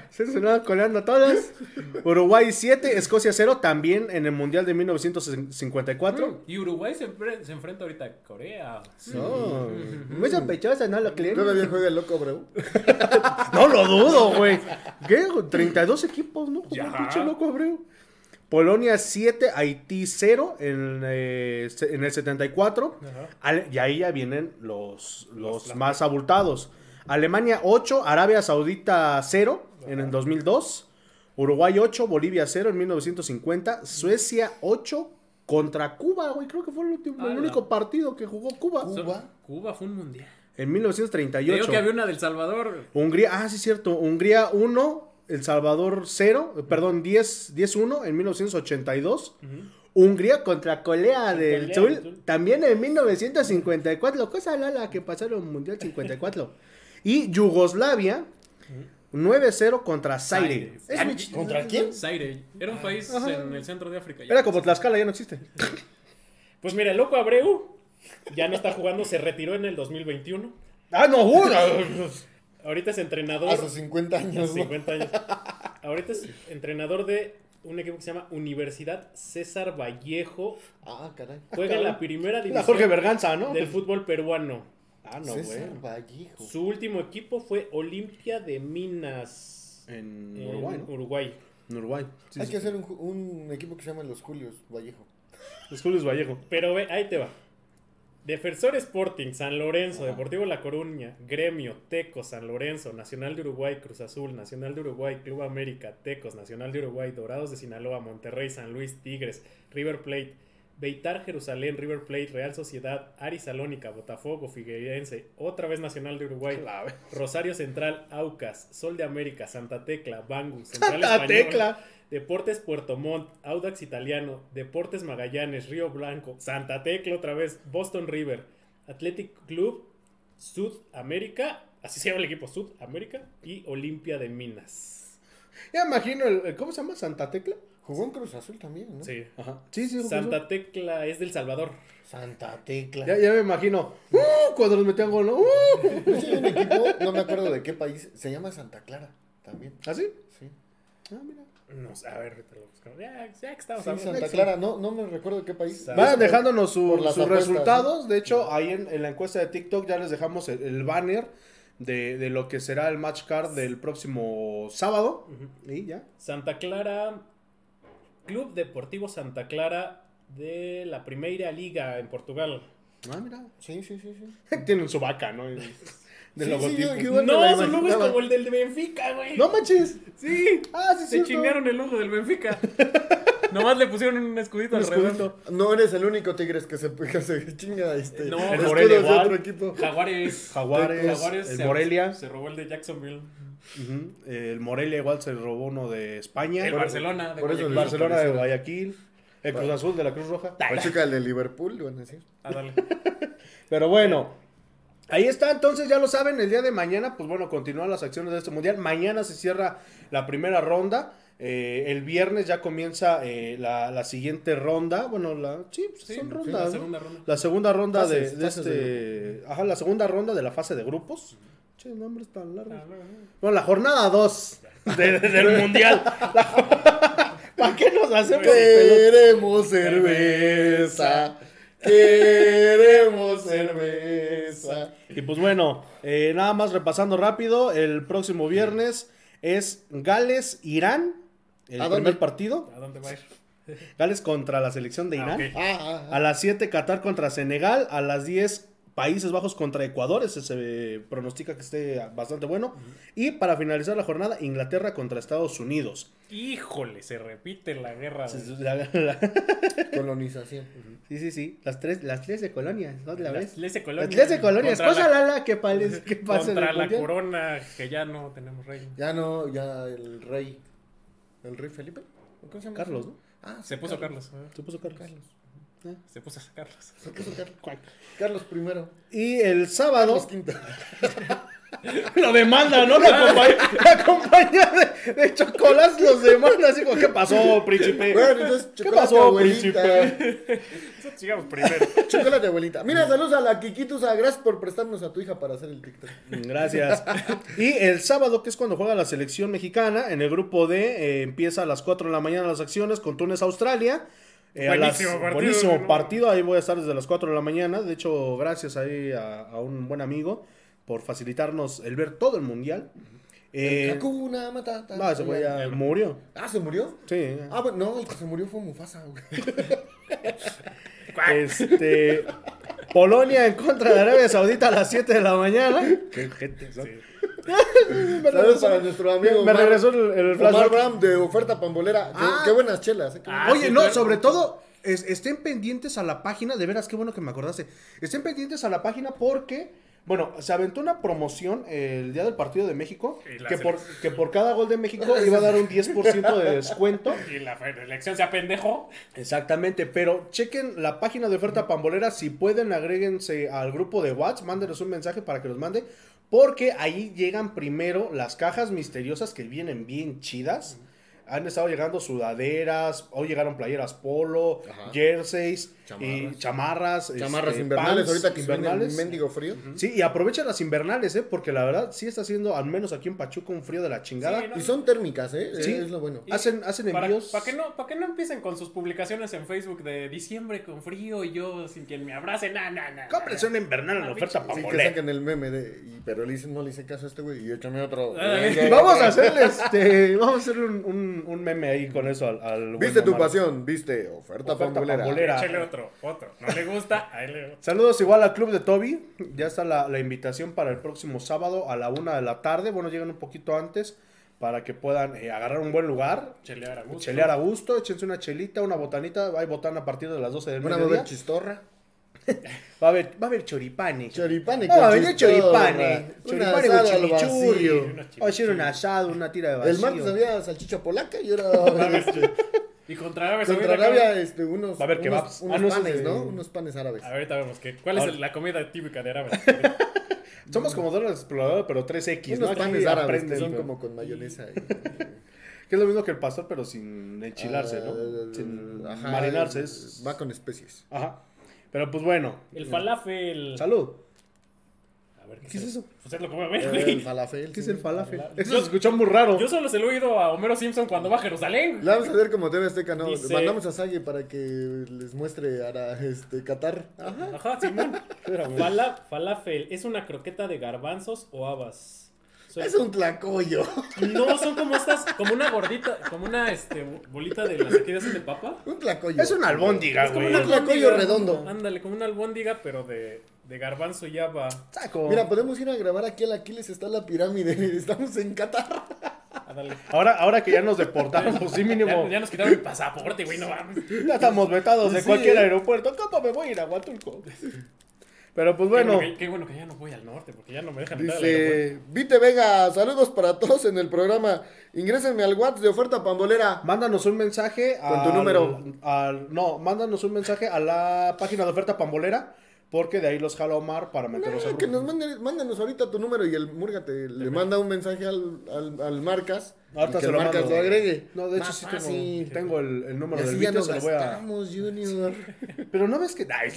S1: Se se lo andan coleando todas. Uruguay 7, Escocia 0, también en el mundial de 1954.
S3: Y Uruguay se, enfre- se enfrenta ahorita a Corea.
S1: No, muy sospechosa, ¿no lo creen?
S2: Todavía juega el loco, bro.
S1: No lo dudo, güey. ¿Qué? 32 equipos, ¿no? Pinche loco, Abreu. Polonia 7, Haití 0 en, eh, en el 74.
S4: Ajá.
S1: Ale- y ahí ya vienen los, los
S4: Los-
S1: más abultados. Alemania 8, Arabia Saudita 0 en el 2002. Uruguay 8, Bolivia 0 en 1950. Suecia 8 contra Cuba, güey. Creo que fue el, último, el
S4: Ala.
S1: único partido que jugó Cuba.
S2: Cuba.
S4: Cuba fue un mundial.
S1: En
S4: Te
S1: 1938.
S4: Digo que había una del Salvador.
S1: Hungría, ah, sí, cierto. Hungría 1, El Salvador 0, eh, perdón, 10, 10-1 en 1982. Hungría contra Corea del Sur,
S4: del Sur.
S1: también en 1954. Cosa lala que pasaron Mundial 54. y Yugoslavia 9-0 contra Zaire. Ch-
S2: ¿Contra quién?
S4: Zaire. Era un país
S1: Ajá.
S4: en el centro de África.
S1: Era como Tlaxcala, ya no existe.
S3: Pues mira, el loco Abreu ya no está jugando, se retiró en el 2021.
S1: Ah, no, uh,
S3: Ahorita es entrenador.
S2: A sus 50 años. ¿no?
S3: 50 años. Ahorita es entrenador de un equipo que se llama Universidad César Vallejo.
S2: Ah, caray.
S3: Juega en la primera
S1: La
S3: división
S1: Jorge Berganza, ¿no?
S3: del fútbol peruano.
S1: Ah, no,
S2: César
S1: güey.
S2: Vallejo.
S3: Su último equipo fue Olimpia de Minas.
S1: En
S3: en
S1: Uruguay, ¿no?
S3: Uruguay.
S1: En Uruguay. Sí,
S2: Hay
S1: sí.
S2: que hacer un, un equipo que se llama Los Julios Vallejo.
S1: Es Julius Vallejo.
S3: Pero ve, ahí te va. Defensor Sporting, San Lorenzo, Deportivo La Coruña, Gremio, Tecos, San Lorenzo, Nacional de Uruguay, Cruz Azul, Nacional de Uruguay, Club América, Tecos, Nacional de Uruguay, Dorados de Sinaloa, Monterrey, San Luis, Tigres, River Plate, Beitar Jerusalén, River Plate, Real Sociedad, Ari Salónica, Botafogo, Figueirense, otra vez Nacional de Uruguay, Rosario Central, Aucas, Sol de América, Santa Tecla, Bangu, Central
S1: Santa Tecla.
S3: Deportes Puerto Montt, Audax Italiano, Deportes Magallanes, Río Blanco, Santa Tecla otra vez, Boston River, Athletic Club, Sudamérica, así se llama el equipo, Sudamérica, y Olimpia de Minas.
S1: Ya imagino, el, el- ¿cómo se llama? ¿Santa Tecla?
S2: Jugó en Cruz Azul también, ¿no?
S3: Sí.
S1: Ajá. Sí, sí,
S3: Santa Tecla es del Salvador.
S2: Santa Tecla.
S1: Ya, ya me imagino. ¡Uh! cuando los metían gol, ¿no? ¡Uh!
S2: Yo soy un equipo, no me acuerdo de qué país, se llama Santa Clara también.
S1: ¿Así?
S2: Sí,
S1: Ah, mira.
S3: No sé, a ver, ahorita lo buscamos. Ya, ya que estamos
S2: sí
S3: hablando.
S2: Santa Clara, no, no me recuerdo de qué país.
S1: Vayan dejándonos su- sus
S2: apuestas,
S1: resultados. De hecho, ahí en, en la encuesta de TikTok ya les dejamos el, el banner de, de lo que será el match card del próximo sábado. Y ya.
S3: Santa Clara, Club Deportivo Santa Clara de la Primeira Liga en Portugal.
S1: Ah, mira.
S2: Sí, sí, sí, sí.
S1: Tienen su vaca, ¿no? De
S2: Sí,
S1: logotipo.
S2: sí,
S3: No,
S2: la
S3: su logo es como el del de Benfica, güey.
S1: No manches.
S3: Sí.
S1: Ah, sí,
S4: Se
S1: sí.
S4: chingaron el logo del Benfica. Nomás le pusieron un escudito
S1: escudito.
S2: No eres el único Tigres que se, que se chinga este.
S4: No,
S2: el
S4: el
S1: Morelia igual.
S2: otro equipo.
S4: Jaguares.
S1: Jaguares, el
S4: se-
S1: Morelia.
S4: Se robó el de Jacksonville.
S1: El Morelia igual se robó uno de España.
S4: El
S1: El
S4: Barcelona. de
S2: por eso el
S1: Barcelona de. Guayaquil. El Cruz Azul de la Cruz Roja.
S2: Pachuca el de Liverpool, van a decir.
S4: Ah, dale.
S1: Pero bueno, ahí está, entonces ya lo saben, el día de mañana, pues bueno, continúan las acciones de este mundial. Mañana se cierra la primera ronda. eh, el viernes ya comienza eh, la, la siguiente ronda. Bueno, la, sí, pues
S4: Sí,
S1: son
S4: sí,
S1: rondas.
S4: la
S1: ¿no?
S4: segunda ronda.
S1: La segunda ronda
S2: Fases,
S1: de, de
S2: fases
S1: este. Ajá, la segunda ronda de la fase de grupos. Che, nombres tan largos. Bueno, la jornada 2 del mundial. La- ¿Para qué nos hacemos?
S2: Queremos cerveza. Queremos cerveza.
S1: Y pues bueno, eh, nada más repasando rápido, el próximo viernes es Gales-Irán, el
S2: ¿A
S1: primer
S2: dónde?
S1: partido.
S4: ¿A dónde va a ir?
S1: Gales contra la selección de
S4: Ah,
S1: Irán.
S2: Ah, ah,
S1: A las 7 Qatar contra Senegal, a las 10 Países Bajos contra Ecuador, ese se pronostica que esté bastante bueno. Y para finalizar la jornada, Inglaterra contra Estados Unidos.
S4: Híjole, se repite la guerra.
S1: La- la-.
S2: Colonización.
S1: sí, sí, sí, las tres, las tres de colonias, ¿no? ¿La
S4: Las
S1: ves?
S4: tres de
S1: Las
S4: colonias.
S1: tres de colonias,
S4: Contra
S1: cosa
S4: la-
S1: lala que, pales- que pasa
S4: Contra la
S1: mundial.
S4: corona, que ya no tenemos rey.
S2: Ya no, ya el rey. ¿El rey Felipe? ¿O ¿Cómo se llama?
S1: Carlos, ¿no?
S2: Ah, sí,
S4: Se puso Carlos. ¿eh?
S1: Se puso Carlos.
S2: Carlos.
S4: Se puso a Carlos.
S2: Se puso Carlos. Carlos primero.
S1: Y el sábado
S2: Carlos quinto.
S1: lo demanda, ¿no? La compañía, la compañía de, de los demanda. Así como, ¿qué pasó, príncipe?
S2: Bueno, entonces,
S1: ¿Qué pasó,
S2: abuelita.
S1: príncipe?
S4: Nosotros llegamos primero.
S2: Chocolate abuelita. Mira, saludos a la Kikitusa. Gracias por prestarnos a tu hija para hacer el TikTok.
S1: Gracias. Y el sábado, que es cuando juega la selección mexicana, en el grupo D, eh, empieza a las 4 de la mañana las acciones con Túnez-Australia. Eh, las-
S4: Buenísimo partido,
S1: buenísimo
S4: ¿no?
S1: partido, ahí voy a estar desde las 4 de la mañana. De hecho, gracias ahí a, a un buen amigo por facilitarnos el ver todo el mundial. Eh,
S2: Hakuna Matata.
S1: no, ese güey ya murió.
S2: Ah, ¿se murió?
S1: Sí.
S2: Ah, bueno, no, el que se murió fue Mufasa, güey.
S1: Este. Polonia en contra de Arabia Saudita a las 7 de la mañana. Qué gente son. Me
S2: Saludos para
S1: regresó,
S2: nuestro amigo.
S1: me regresó el, el
S2: Omar
S1: flashback.
S2: Bram de oferta pambolera. Qué,
S1: Ah.
S2: qué buenas chelas. eh, qué
S3: Ah,
S1: Oye,
S3: sí,
S1: no,
S3: claro.
S1: sobre todo, es- estén pendientes a la página, de veras, qué bueno que me acordaste. Estén pendientes a la página porque, bueno, se aventó una promoción el día del partido de México, que por, que por cada gol de México iba a dar un 10% de descuento.
S3: Y la elección sea pendejo.
S1: Exactamente, pero chequen la página de oferta pambolera, si pueden agréguense al grupo de WhatsApp, mándenos un mensaje para que los mande, porque ahí llegan primero las cajas misteriosas que vienen bien chidas. Han estado llegando sudaderas, hoy llegaron playeras polo,
S2: Ajá.
S1: jerseys,
S2: Chamarras.
S1: y chamarras.
S2: Chamarras
S1: este,
S2: invernales,
S1: pants
S2: ahorita que viene el
S1: invernales.
S2: mendigo frío.
S1: Sí, y aprovechen las invernales, ¿eh? Porque la verdad sí está haciendo, al menos aquí en Pachuca, un frío de la chingada.
S3: Sí, no,
S2: Y son térmicas, ¿eh?
S1: Sí.
S2: Es lo bueno.
S1: Hacen, hacen
S3: Para,
S1: envíos.
S3: para que no, para que no empiecen con sus publicaciones en Facebook de diciembre con frío y yo sin quien me abrace, na, na, na.
S1: Cómprense una invernal en la oferta
S2: Sí, que saquen el meme de. y- pero le dicen, no le hice caso a este güey y échame otro.
S1: Y vamos a hacerle este, vamos a hacerle un, un, un meme ahí con eso al, al
S2: Viste tu
S1: Omar.
S2: pasión, viste oferta,
S1: Oferta
S2: pambolera.
S1: pambolera.
S3: Échale otro, otro. No le gusta, ahí le
S1: Saludos igual al club de Toby. Ya está la, la invitación para el próximo sábado a la una de la tarde. Bueno, llegan un poquito antes para que puedan eh, agarrar un buen lugar,
S3: chelear a gusto.
S1: chelear a gusto, échense una chelita, una botanita. Hay botana a partir de las 12 del
S2: Una
S1: mediodía.
S2: bebé chistorra.
S1: Va a haber, va a haber choripanes.
S2: Choripane
S1: Ah,
S2: con
S1: venía
S2: chistorra.
S1: choripanes. Choripanes con chimichurri. Va a ser un asado, una tira de vacío.
S2: El martes había salchicha polaca y ahora este,
S3: Y contra Arabia
S2: contra
S3: Saudita,
S2: Arabia este, unos,
S1: Va a haber
S2: unos,
S1: kebabs.
S2: unos
S1: Ah, no,
S2: panes,
S1: de-
S2: ¿no? Unos panes árabes.
S3: Ahorita vemos que, cuál es
S1: Ahora-
S3: el- la comida típica de Arabia.
S1: Somos como Dora la Exploradora, pero 3X. ¿no?
S2: unos
S1: Aquí
S2: panes árabes que
S1: aprenden,
S2: son
S1: pero-
S2: como con mayonesa. y-
S1: Que es lo mismo que el pastor, pero sin enchilarse, ¿no?
S2: Ah,
S1: Sin
S2: ajá,
S1: marinarse. Es...
S2: Va con especies.
S1: Ajá. Pero pues bueno.
S3: El falafel.
S1: Salud.
S3: A ver,
S1: ¿Qué es eso?
S3: Pues es lo que voy a ver,
S2: El
S3: güey.
S2: falafel.
S1: ¿Qué es el falafel?
S3: Yo-
S1: Eso se escuchó muy raro.
S3: Yo solo se lo he oído a Homero Simpson cuando va a Jerusalén.
S2: La vamos a ver como TV Azteca, ¿no?
S3: Dice-
S2: Mandamos a Sagi para que les muestre a este, Qatar.
S3: Ajá, Simón. Fala- falafel, ¿es una croqueta de garbanzos o habas? Son-
S2: Es un tlacoyo.
S3: No, son como estas, como una gordita, como una este, bolita de las que hacen de papa.
S2: Un tlacoyo.
S1: Es una albóndiga,
S3: Es como
S1: güey.
S2: Un tlacoyo redondo.
S3: Ándale, como una albóndiga, pero de, de garbanzo y haba.
S1: Saco.
S2: Mira, podemos ir a grabar aquí al Aquiles, está la pirámide. Estamos en Qatar.
S3: Ándale.
S1: Ahora, ahora que ya nos deportaron, pues sí mínimo.
S3: Ya, ya nos quitaron el pasaporte, güey, no mames.
S1: Ya estamos vetados de
S2: Sí,
S1: cualquier aeropuerto. ¿Cómo me voy a ir a Huatulco? Pero pues
S3: Qué
S1: bueno.
S3: que, qué bueno que ya no voy al norte, porque ya no me dejan entrar.
S2: Dice, Vite Vega, saludos para todos en el programa. Ingrésenme al WhatsApp de oferta pambolera.
S1: Mándanos un mensaje
S2: Con tu número.
S1: al- no, mándanos un mensaje a la página de oferta pambolera. Porque de ahí los jala Omar para meterlos
S2: Ah,
S1: al
S2: que nos manden, mándanos ahorita tu número y el Murga te le manda un mensaje al, al, al Marcas.
S1: Ahorita se lo
S2: Marcas
S1: mando.
S2: lo agregue.
S1: No, de hecho
S2: Más
S1: sí
S2: fácil.
S1: tengo, tengo el, el
S2: Y
S1: número del
S2: así ya
S1: Vito,
S2: nos
S1: se lo voy a...
S2: Junior.
S1: Pero no ves que... Ay,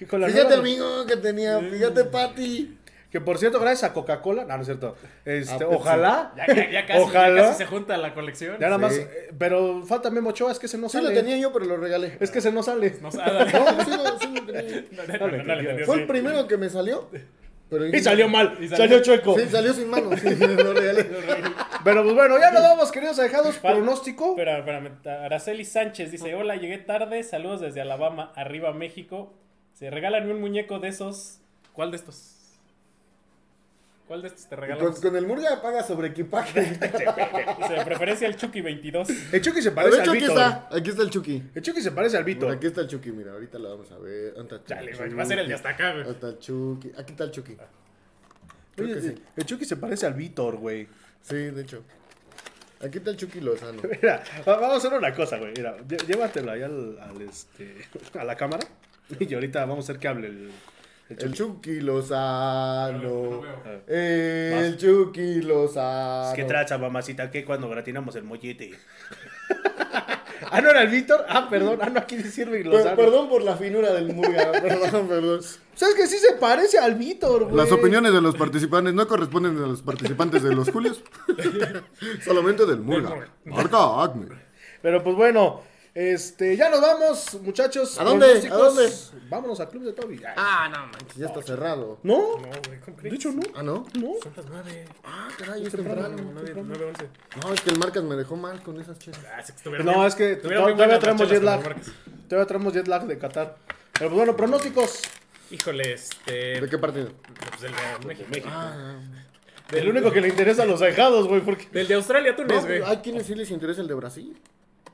S1: que con la
S2: Fíjate,
S1: nueva-
S2: amigo, que tenía. Fíjate, Pati.
S1: Que por cierto, gracias a Coca-Cola... No, no es cierto. Este,
S2: A Pepsi.
S1: ojalá...
S3: Ya, ya, ya casi,
S1: Ojalá.
S3: ya casi se junta la colección.
S1: Ya nada más...
S2: Sí.
S1: eh, pero falta Memo Ochoa, es que se no
S2: Sí
S1: sale.
S2: lo tenía yo, pero lo regalé.
S1: Es que se no sale.
S3: No, ah,
S2: sí sí lo tenía.
S3: No,
S2: Fue
S3: sí.
S2: el primero que me salió. Pero
S1: Y salió mal,
S3: Y
S1: salió,
S3: salió-
S1: chueco.
S2: Sí, salió sin mano. Sí, lo regalé.
S1: Pero pues bueno, ya nos vamos, queridos alejados. Pronóstico.
S3: Espera, espérame. Araceli Sánchez dice: Hola, llegué tarde. Saludos desde Alabama, arriba México. Se regalan un muñeco de esos. ¿Cuál de estos? ¿Cuál de estos te regalan?
S2: Con, con el Murga paga sobre equipaje.
S3: Dice, de preferencia el Chucky 22.
S1: El Chucky se parece
S2: ver,
S1: al
S2: Chucky
S1: Vito.
S2: está. Aquí está el Chucky.
S1: El Chucky se parece al Vito.
S2: Mira, aquí está el Chucky, mira, ahorita lo vamos a ver. ¿Dónde está
S3: Chale,
S2: Chucky?
S3: va a ser el de hasta acá, güey.
S2: El Chucky. Aquí está el Chucky. Creo
S1: Oye,
S2: que sí.
S1: El Chucky se parece al Víctor, güey.
S2: Sí, de hecho. Aquí está el Chucky Lozano.
S1: Mira, va- vamos a hacer una cosa, güey. Mira, llé- llévatelo ahí al, al, este, a la cámara. Y ahorita vamos a hacer que hable el, el
S2: El
S1: Chucky.
S2: Chucky
S3: No lo
S2: Lozano. El Chucky Lozano.
S1: ¿Qué traza, mamacita? ¿Qué cuando gratinamos el mollete? ah, ¿no era el Víctor? Ah, perdón. Ah, no, aquí dice Irving
S2: Per-
S1: Lozano.
S2: perdón por la finura del Murga. perdón, perdón.
S1: ¿Sabes que sí se parece al Víctor, güey?
S2: Las opiniones de los participantes no corresponden a los participantes de los Julios. Solamente del Murga. Marca Acme.
S1: Pero pues bueno, Este, ya nos vamos, muchachos.
S2: ¿A dónde? ¿A dónde?
S1: Vámonos al club de Toby. Ay,
S2: Ah, no manches, ya está cerrado.
S1: ¿No?
S3: No, güey, ¿cómo
S1: De
S3: crees?
S1: hecho, no.
S2: Ah, ¿no?
S1: No.
S3: Son las nueve.
S2: Ah, caray, es temprano.
S3: Nueve, nueve, once.
S2: No, es que el Marcas me dejó mal con esas chelas.
S3: Ah, sí que
S1: No,
S3: bien-
S1: es que todavía traemos jet lag. Todavía traemos jet lag de Qatar. Pero pues bueno, pronósticos.
S3: Híjole, este.
S2: ¿De qué partido?
S3: Pues el de México.
S2: Ah,
S1: El único que le interesa a los ahijados, güey, porque
S3: Del de Australia,
S2: no,
S3: Túnez, güey.
S2: hay quienes sí les interesa el de Brasil.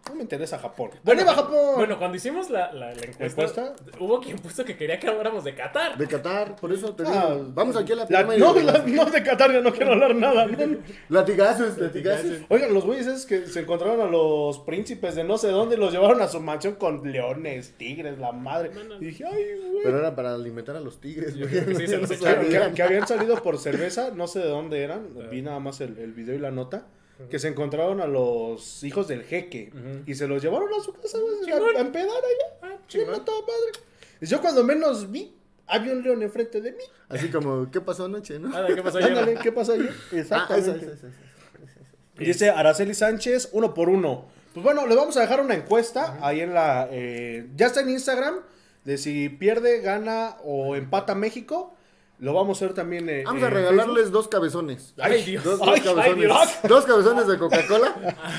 S1: No me interesa Japón.
S3: Bueno,
S1: ¡Arriba Japón!
S3: Bueno, cuando hicimos la, la, la encuesta,
S1: ¿Encuesta?
S3: hubo quien puso que quería que habláramos de Qatar.
S2: De Qatar, por eso te digo.
S1: Ah,
S2: Vamos aquí a la
S1: La- no,
S2: de-
S1: la- no, de Qatar ya no quiero hablar nada. no.
S2: Latigazos, latigazos.
S1: Oigan, los güeyes esos que se encontraron a los príncipes de no sé dónde y los llevaron a su mansión con leones, tigres, la madre. Y dije, ay, güey.
S2: Pero era para alimentar a los tigres, güey.
S3: sí,
S1: que- que habían salido por cerveza, no sé de dónde eran, vi nada más el, el video y la nota, que se encontraron a los hijos del jeque y se los llevaron a su casa, güey, a, a empedar allá.
S3: Ah, chingón.
S1: Y yo cuando menos vi, había un león enfrente de mí.
S2: Así como, ¿qué pasó anoche, no?
S3: Ah, ¿qué pasó ayer?
S1: Ándale, ¿qué pasó ayer?
S2: Ah,
S1: Exactamente.
S2: esa, esa, esa.
S1: Dice Araceli Sánchez, uno por uno. Pues bueno, le vamos a dejar una encuesta ahí en la... eh, ya está en Instagram, de si pierde, gana o empata México. Lo vamos a hacer también eh,
S2: Vamos a regalarles dos cabezones.
S3: Ay, Dios.
S2: Dos,
S1: Ay,
S2: dos
S1: ay,
S2: cabezones.
S1: Dios.
S2: dos cabezones de Coca-Cola.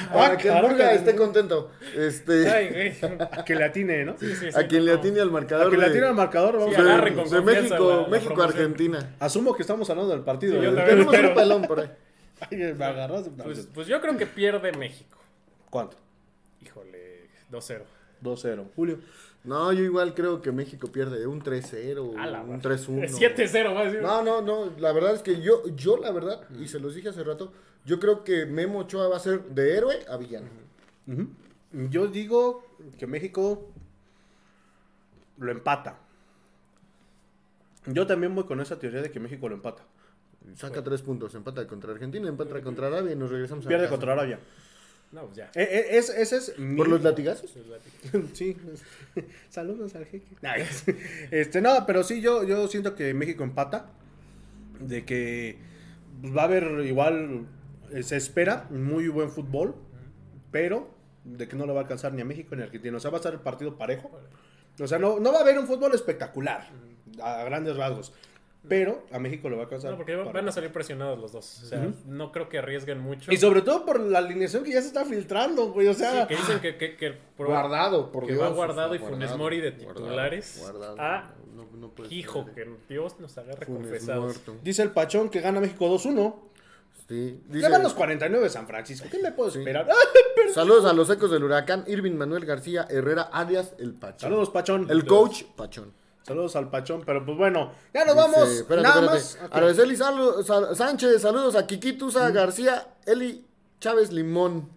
S2: para que el. Murga esté contento. Este,
S3: Ay, güey.
S1: Que le atine, ¿no?
S3: Sí, sí, sí,
S2: a quien le
S3: no.
S2: atine al
S1: A
S2: marcador.
S1: que le
S2: de-
S1: atine al marcador, vamos
S3: Sí,
S1: a...
S3: agarren con
S2: de
S3: confianza
S2: México,
S3: la- la
S2: México,
S3: promoción.
S2: Argentina.
S1: Asumo que estamos hablando del partido.
S3: Sí, yo
S1: ¿eh?
S3: también.
S2: Tenemos
S3: Pero-
S2: un pelón por ahí.
S1: Ay, me agarras.
S3: Pues, pues yo creo que pierde México.
S1: ¿Cuánto?
S3: Híjole, 2-0.
S1: 2-0. Julio.
S2: No, yo igual creo que México pierde un 3-0,
S3: A la
S2: un
S3: madre.
S2: 3-1.
S3: 7-0, va a decir.
S2: No, no, no, la verdad es que yo, yo la verdad, y se los dije hace rato, yo creo que Memo Ochoa va a ser de héroe a villano.
S1: Yo digo que México lo empata. Yo también voy con esa teoría de que México lo empata.
S2: Saca tres puntos, empata contra Argentina, empata contra Arabia y nos regresamos a
S1: Pierde
S2: casa.
S1: contra Arabia.
S3: No, pues ya.
S1: Eh, eh, es- ese es mi...
S2: ¿Por los latigazos?
S1: Sí. Saludos al jeque. Este, no, pero sí, yo, yo siento que México empata. De que pues, va a haber igual, eh, se espera un muy buen fútbol, pero de que no le va a alcanzar ni a México ni a Argentina. O sea, va a ser el partido parejo. O sea, no, no va a haber un fútbol espectacular, a grandes rasgos. Pero a México le va a alcanzar.
S3: No, porque van
S1: para-
S3: a salir presionados los dos. O sea, no creo que arriesguen mucho.
S1: Y sobre todo por la alineación que ya se está filtrando, güey. O
S3: Sí,
S1: sea,
S3: que dicen que, que, que proba-
S2: Guardado, por
S3: que
S2: Dios.
S3: va guardado y
S2: Guardado,
S3: Funes Mori de
S2: guardado,
S3: titulares.
S2: guardado.
S3: Ah,
S2: No, no puede
S3: Hijo,
S2: ser.
S3: que Dios nos agarre
S2: Funes
S3: confesados.
S2: muerto.
S1: dice el Pachón que gana México 2-1.
S2: Sí,
S1: Ya
S2: dice-
S1: van los 49 de San Francisco. ¿Qué me puedo
S2: Sí.
S1: esperar?
S2: Saludos a los ecos del huracán, Irving Manuel García Herrera, alias El Pachón.
S1: Saludos, Pachón.
S2: El coach Pachón.
S1: Saludos al Pachón. Pero pues bueno, ya nos
S2: Dice,
S1: vamos.
S2: espérate,
S1: Nada
S2: espérate.
S1: más. Ok.
S2: Araceli Sal- Sal- Sánchez, saludos a Kikitusa García, Eli Chávez Limón.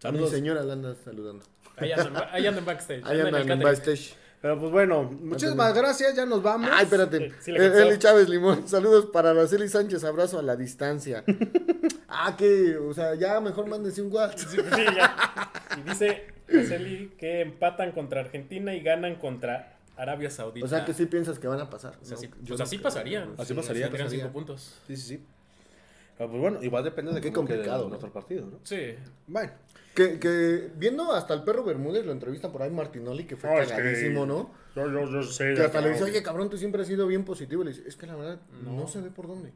S1: Saludos.
S2: Mi señora la anda saludando.
S3: Ahí andan, andan backstage.
S2: Ahí
S3: andan
S2: en backstage.
S1: Pero pues bueno, muchísimas gracias. Ya nos vamos.
S2: Ay, espérate.
S3: Sí, sí le
S2: Eh. Eli Chávez Limón, saludos para Araceli Sánchez, abrazo a la distancia. ah, que, o sea, ya mejor mándense un WhatsApp.
S3: Sí, sí, ya. Y dice Araceli que empatan contra Argentina y ganan contra Arabia Saudita.
S2: O sea, que sí piensas que van a pasar.
S3: O sea, sí-
S2: No,
S3: pues
S2: no
S3: así
S2: creo.
S3: pasaría.
S1: Así
S2: Sí,
S1: pasaría,
S3: Tendrían cinco puntos.
S1: Sí, sí, sí. Pero pues bueno, igual depende de
S2: Qué complicado, ¿no?
S1: otro partido, ¿no?
S3: Sí.
S1: Bueno.
S2: Que, que viendo hasta el perro Bermúdez lo entrevistan por ahí Martinoli, que fue
S1: No, es que-
S2: cagadísimo, ¿no?
S1: Yo, yo, yo sé.
S2: Que hasta le dice, oye, cabrón, tú siempre has sido bien positivo. Y le dice, es que la verdad, no, se ve por dónde.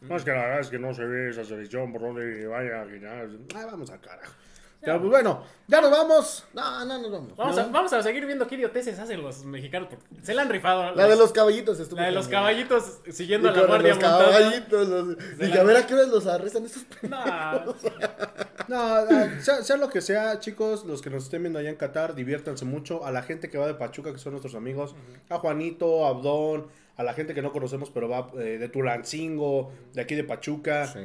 S1: No, es que la verdad es que no se ve esa selección por donde vaya. que ya- Ay, vamos al carajo. Pero pues bueno, ya nos vamos.
S2: No, no, no, vamos.
S3: Vamos,
S2: No.
S3: a, vamos a seguir viendo qué idioteces hacen los mexicanos. porque se la han rifado.
S2: La de los caballitos estuvo.
S3: la de los caballitos
S2: Y
S3: siguiendo a la guardia
S2: los
S3: montada.
S2: caballitos. Los... Dije,
S3: la-
S2: a ver a qué horas los arrestan estos
S3: No,
S1: No, ah, sea, sea lo que sea, chicos, los que nos estén viendo allá en Qatar, diviértanse mucho. A la gente que va de Pachuca, que son nuestros amigos, a Juanito, a Abdón, a la gente que no conocemos, pero va eh, de Tulancingo, de aquí de Pachuca,
S2: Sí.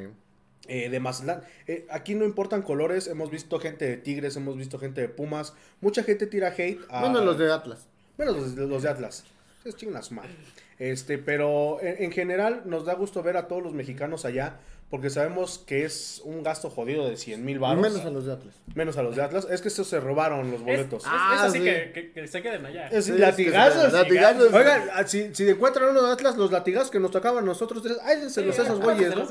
S1: Eh, de Mazatlán. Eh, aquí no importan colores, hemos visto gente de Tigres, hemos visto gente de Pumas. Mucha gente tira hate a.
S2: Bueno, los de Atlas.
S1: Bueno, los, los de Atlas. Es chingas mal. Este, pero en, en general nos da gusto ver a todos los mexicanos allá porque sabemos que es un gasto jodido de 100 mil baros.
S2: Menos a los de Atlas.
S1: Menos a los de Atlas. Es que estos se robaron los boletos.
S3: es-
S2: Ah,
S3: es así
S2: sí.
S3: que, que- que se queden allá.
S1: Es
S2: Sí,
S1: latigazos.
S2: es que- latigazos.
S1: Oigan, ah, si, si encuentran uno de Atlas, los latigazos que nos tocaban a nosotros tres, ay, se los esos güeyes, ¿no?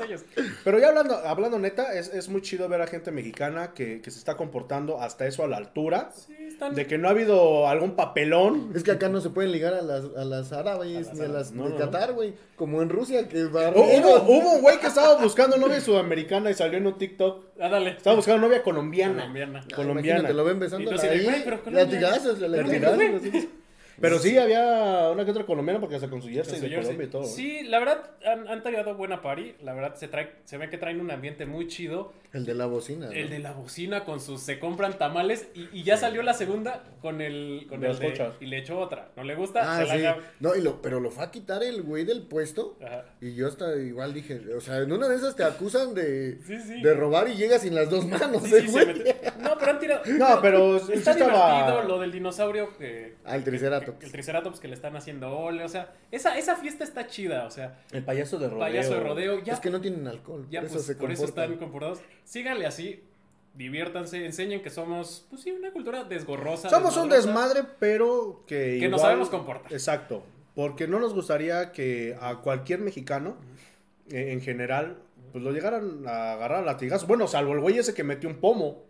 S1: Pero ya hablando, hablando neta, es, es muy chido ver a gente mexicana que, que se está comportando hasta eso a la altura.
S3: Sí, están-
S1: De que no ha habido algún papelón.
S2: Es que acá no se pueden ligar a las, a las árabes
S3: A las
S2: ni a las
S1: no,
S2: de
S1: no,
S2: Qatar, güey. Como en Rusia, que
S1: Hubo,
S2: barrieron.
S1: hubo un güey que estaba buscando novia sudamericana y salió en un TikTok.
S3: Ah, dale.
S1: Estaba buscando novia colombiana.
S3: Colombiana.
S2: Ah,
S1: colombiana.
S2: Imagínate, lo ven
S3: Y
S2: besando
S3: tú así de,
S2: ahí.
S3: güey, pero Colombia-
S2: Latigazos, latigazos.
S1: Pero sí, había una que otra colombiana porque hasta con su jersey de. Colombia y todo.
S3: Sí, la verdad han, han tallado buena party. La verdad se trae, se ve que traen un ambiente muy chido.
S2: El de la bocina. ¿no?
S3: El de la bocina con sus se compran tamales y, y ya salió la segunda con el con
S1: De
S3: el de- y le echó otra. ¿No le gusta?
S2: Ah,
S3: Se
S2: sí. No, y lo, pero lo fue a quitar el güey del puesto.
S3: Ajá.
S2: Y yo hasta igual dije, o sea, en una de esas te acusan de,
S3: Sí, sí.
S2: de robar y llegas sin las dos manos,
S3: Sí,
S2: ¿eh,
S3: sí, se
S2: güey?
S3: metió. No, pero han tirado.
S1: No, pero sí
S3: está
S1: estaba-
S3: divertido lo del dinosaurio que.
S2: Ah, el
S3: que-
S2: Triceratops.
S3: El Triceratops que le están haciendo ole. O sea, esa, esa fiesta está chida. O sea,
S1: El payaso de rodeo.
S3: payaso de rodeo. Ya,
S2: Es que no tienen alcohol,
S3: ya
S2: por eso
S3: pues,
S2: se
S3: por eso están comportados. Síganle así. Diviértanse, enseñen que somos, pues sí, una cultura desgorrosa.
S1: Somos un desmadre, pero que.
S3: Que nos sabemos comportar.
S1: Exacto. Porque no nos gustaría que a cualquier mexicano, eh, en general, pues lo llegaran a agarrar a latigazos. Bueno, salvo el güey ese que metió un pomo.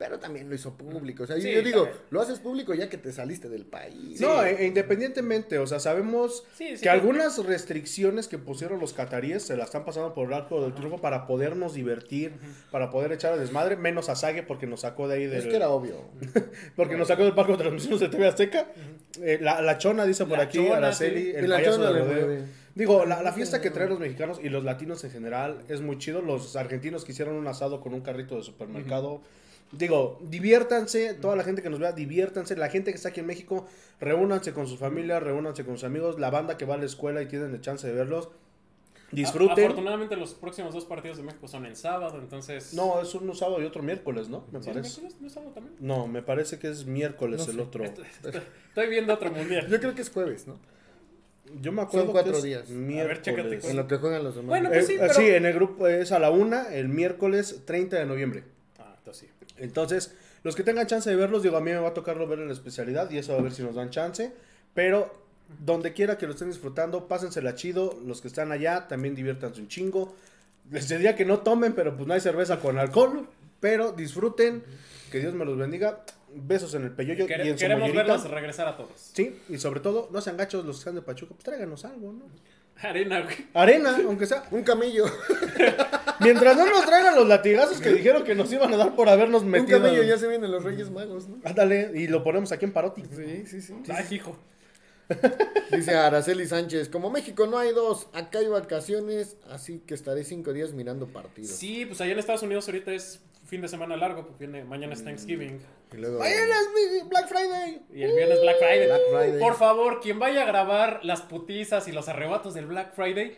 S2: Pero también lo hizo público. O sea,
S3: Sí,
S2: yo digo,
S3: también.
S2: lo haces público ya que te saliste del país.
S1: No, e- e independientemente, o sea, sabemos
S3: Sí, sí,
S1: que
S3: sí.
S1: algunas restricciones que pusieron los cataríes se la están pasando por el arco del triunfo para podernos divertir, para poder echar a desmadre, menos a Sague porque nos sacó de ahí del...
S2: Es que era obvio.
S1: Porque nos sacó del parque de transmisiones de TV Azteca. Eh, la, la chona dice por
S3: La
S1: aquí,
S3: chona,
S1: Araceli,
S3: sí.
S1: el
S2: Y la
S1: payaso
S2: chona
S1: de
S2: le
S1: rodeo.
S2: mueve.
S1: Digo, la, la fiesta que traen los mexicanos y los latinos en general es muy chido. Los argentinos que hicieron un asado con un carrito de supermercado. Digo, diviértanse, toda la gente que nos vea, diviértanse. La gente que está aquí en México, reúnanse con sus familias, reúnanse con sus amigos. La banda que va a la escuela y tienen la chance de verlos. Disfruten.
S3: Afortunadamente los próximos dos partidos de México son en sábado, entonces...
S1: No, es un sábado y otro miércoles, ¿no? Me
S3: ¿Sí,
S1: parece.
S3: miércoles? ¿No es sábado también?
S1: No, me parece que es miércoles
S2: No
S1: el
S2: sé.
S1: otro.
S3: Estoy, viendo otro mundial.
S2: Yo creo que es jueves, ¿no?
S1: Yo me acuerdo
S2: Son cuatro
S1: que
S2: días. A ver,
S1: Miércoles.
S3: chécate
S2: En lo que juegan los demás.
S3: Bueno,
S1: Eh,
S3: pues sí,
S1: eh,
S3: pero-
S1: sí, en el grupo es a la una, el miércoles 30 de noviembre.
S3: Ah, entonces sí.
S1: Entonces, los que tengan chance de verlos, digo, a mí me va a tocarlo ver en la especialidad y eso a ver si nos dan chance. Pero donde quiera que lo estén disfrutando, pásensela chido. Los que están allá también diviértanse un chingo. Les diría que no tomen, pero pues no hay cerveza con alcohol. Pero disfruten, que Dios me los bendiga. Besos en el peyoyo
S3: Quere-
S1: y en su
S3: queremos verlos regresar a todos.
S1: Sí, y sobre todo, no sean gachos los que están de Pachuca, pues tráiganos algo, ¿no?
S3: Arena, güey.
S1: Arena, aunque sea.
S2: Un camello.
S1: Mientras no nos traigan los latigazos que dijeron que nos iban a dar por habernos
S2: Un
S1: metido.
S2: camello ya se vienen los Reyes Magos, ¿no?
S1: Ándale, y lo ponemos aquí en Parotti.
S2: Sí, sí, sí.
S3: Ay, hijo.
S2: Dice Araceli Sánchez, como México no hay dos, acá hay vacaciones, así que estaré cinco días mirando partidos.
S3: Sí, pues allá en Estados Unidos ahorita es fin de semana largo, porque viene, mañana es Thanksgiving.
S2: Y luego,
S1: Mañana es Black Friday.
S3: Y el viernes Black Friday.
S2: Black Friday.
S3: Por favor, quien vaya a grabar las putizas y los arrebatos del Black Friday,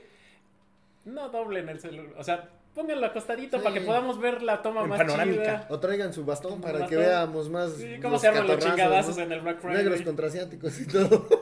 S3: no doblen el celular. O sea, pónganlo acostadito
S2: Sí.
S3: para que podamos ver la toma
S1: En
S3: más
S1: panorámica.
S3: chida.
S2: O traigan su bastón para
S3: Bastón.
S2: que veamos más.
S3: Sí, ¿Cómo
S2: los
S3: se llaman los chingadazos
S2: ¿no?
S3: en el Black Friday?
S2: Negros contra asiáticos y todo.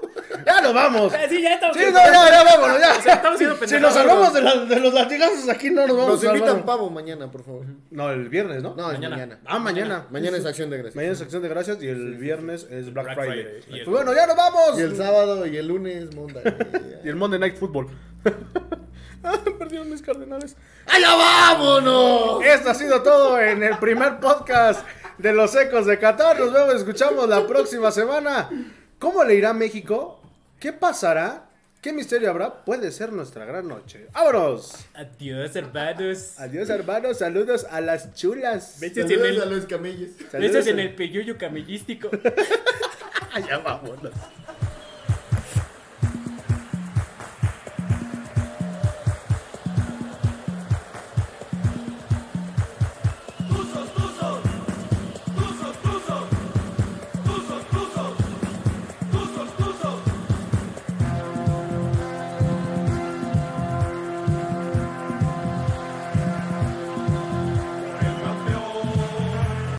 S1: Ya nos vamos.
S3: Ah, Sí, ya estamos.
S1: Sí, no, ya, ya vámonos, ya.
S3: O sea, estamos siendo
S1: Si nos salvamos de, la- de los latigazos aquí, no nos vamos
S2: Nos invitan
S1: salvar.
S2: pavo mañana, por favor.
S1: No, el viernes, ¿no?
S2: No, es
S3: Mañana.
S2: mañana.
S1: Ah, mañana.
S2: Mañana es acción de gracias.
S1: Mañana es acción de gracias y el viernes es Black,
S3: Black
S1: Friday.
S3: Friday. Y el-
S1: Pues bueno, ya nos vamos.
S2: Y el sábado y el lunes, Monday.
S1: Y el Monday Night Football. perdieron mis cardenales.
S2: ¡Allá vámonos!
S1: Esto ha sido todo en el primer podcast de los ecos de Qatar. Nos vemos, escuchamos la próxima semana. ¿Cómo le irá a México? ¿Qué pasará? ¿Qué misterio habrá? Puede ser nuestra gran noche. ¡Vámonos!
S3: Adiós, hermanos.
S1: Adiós, hermanos. Saludos a las chulas.
S3: Besos en
S2: Saludos a
S3: el,
S2: los camellos.
S1: Saludos
S3: besos en
S1: a-
S3: el peyuyo camellístico.
S1: Ya vámonos.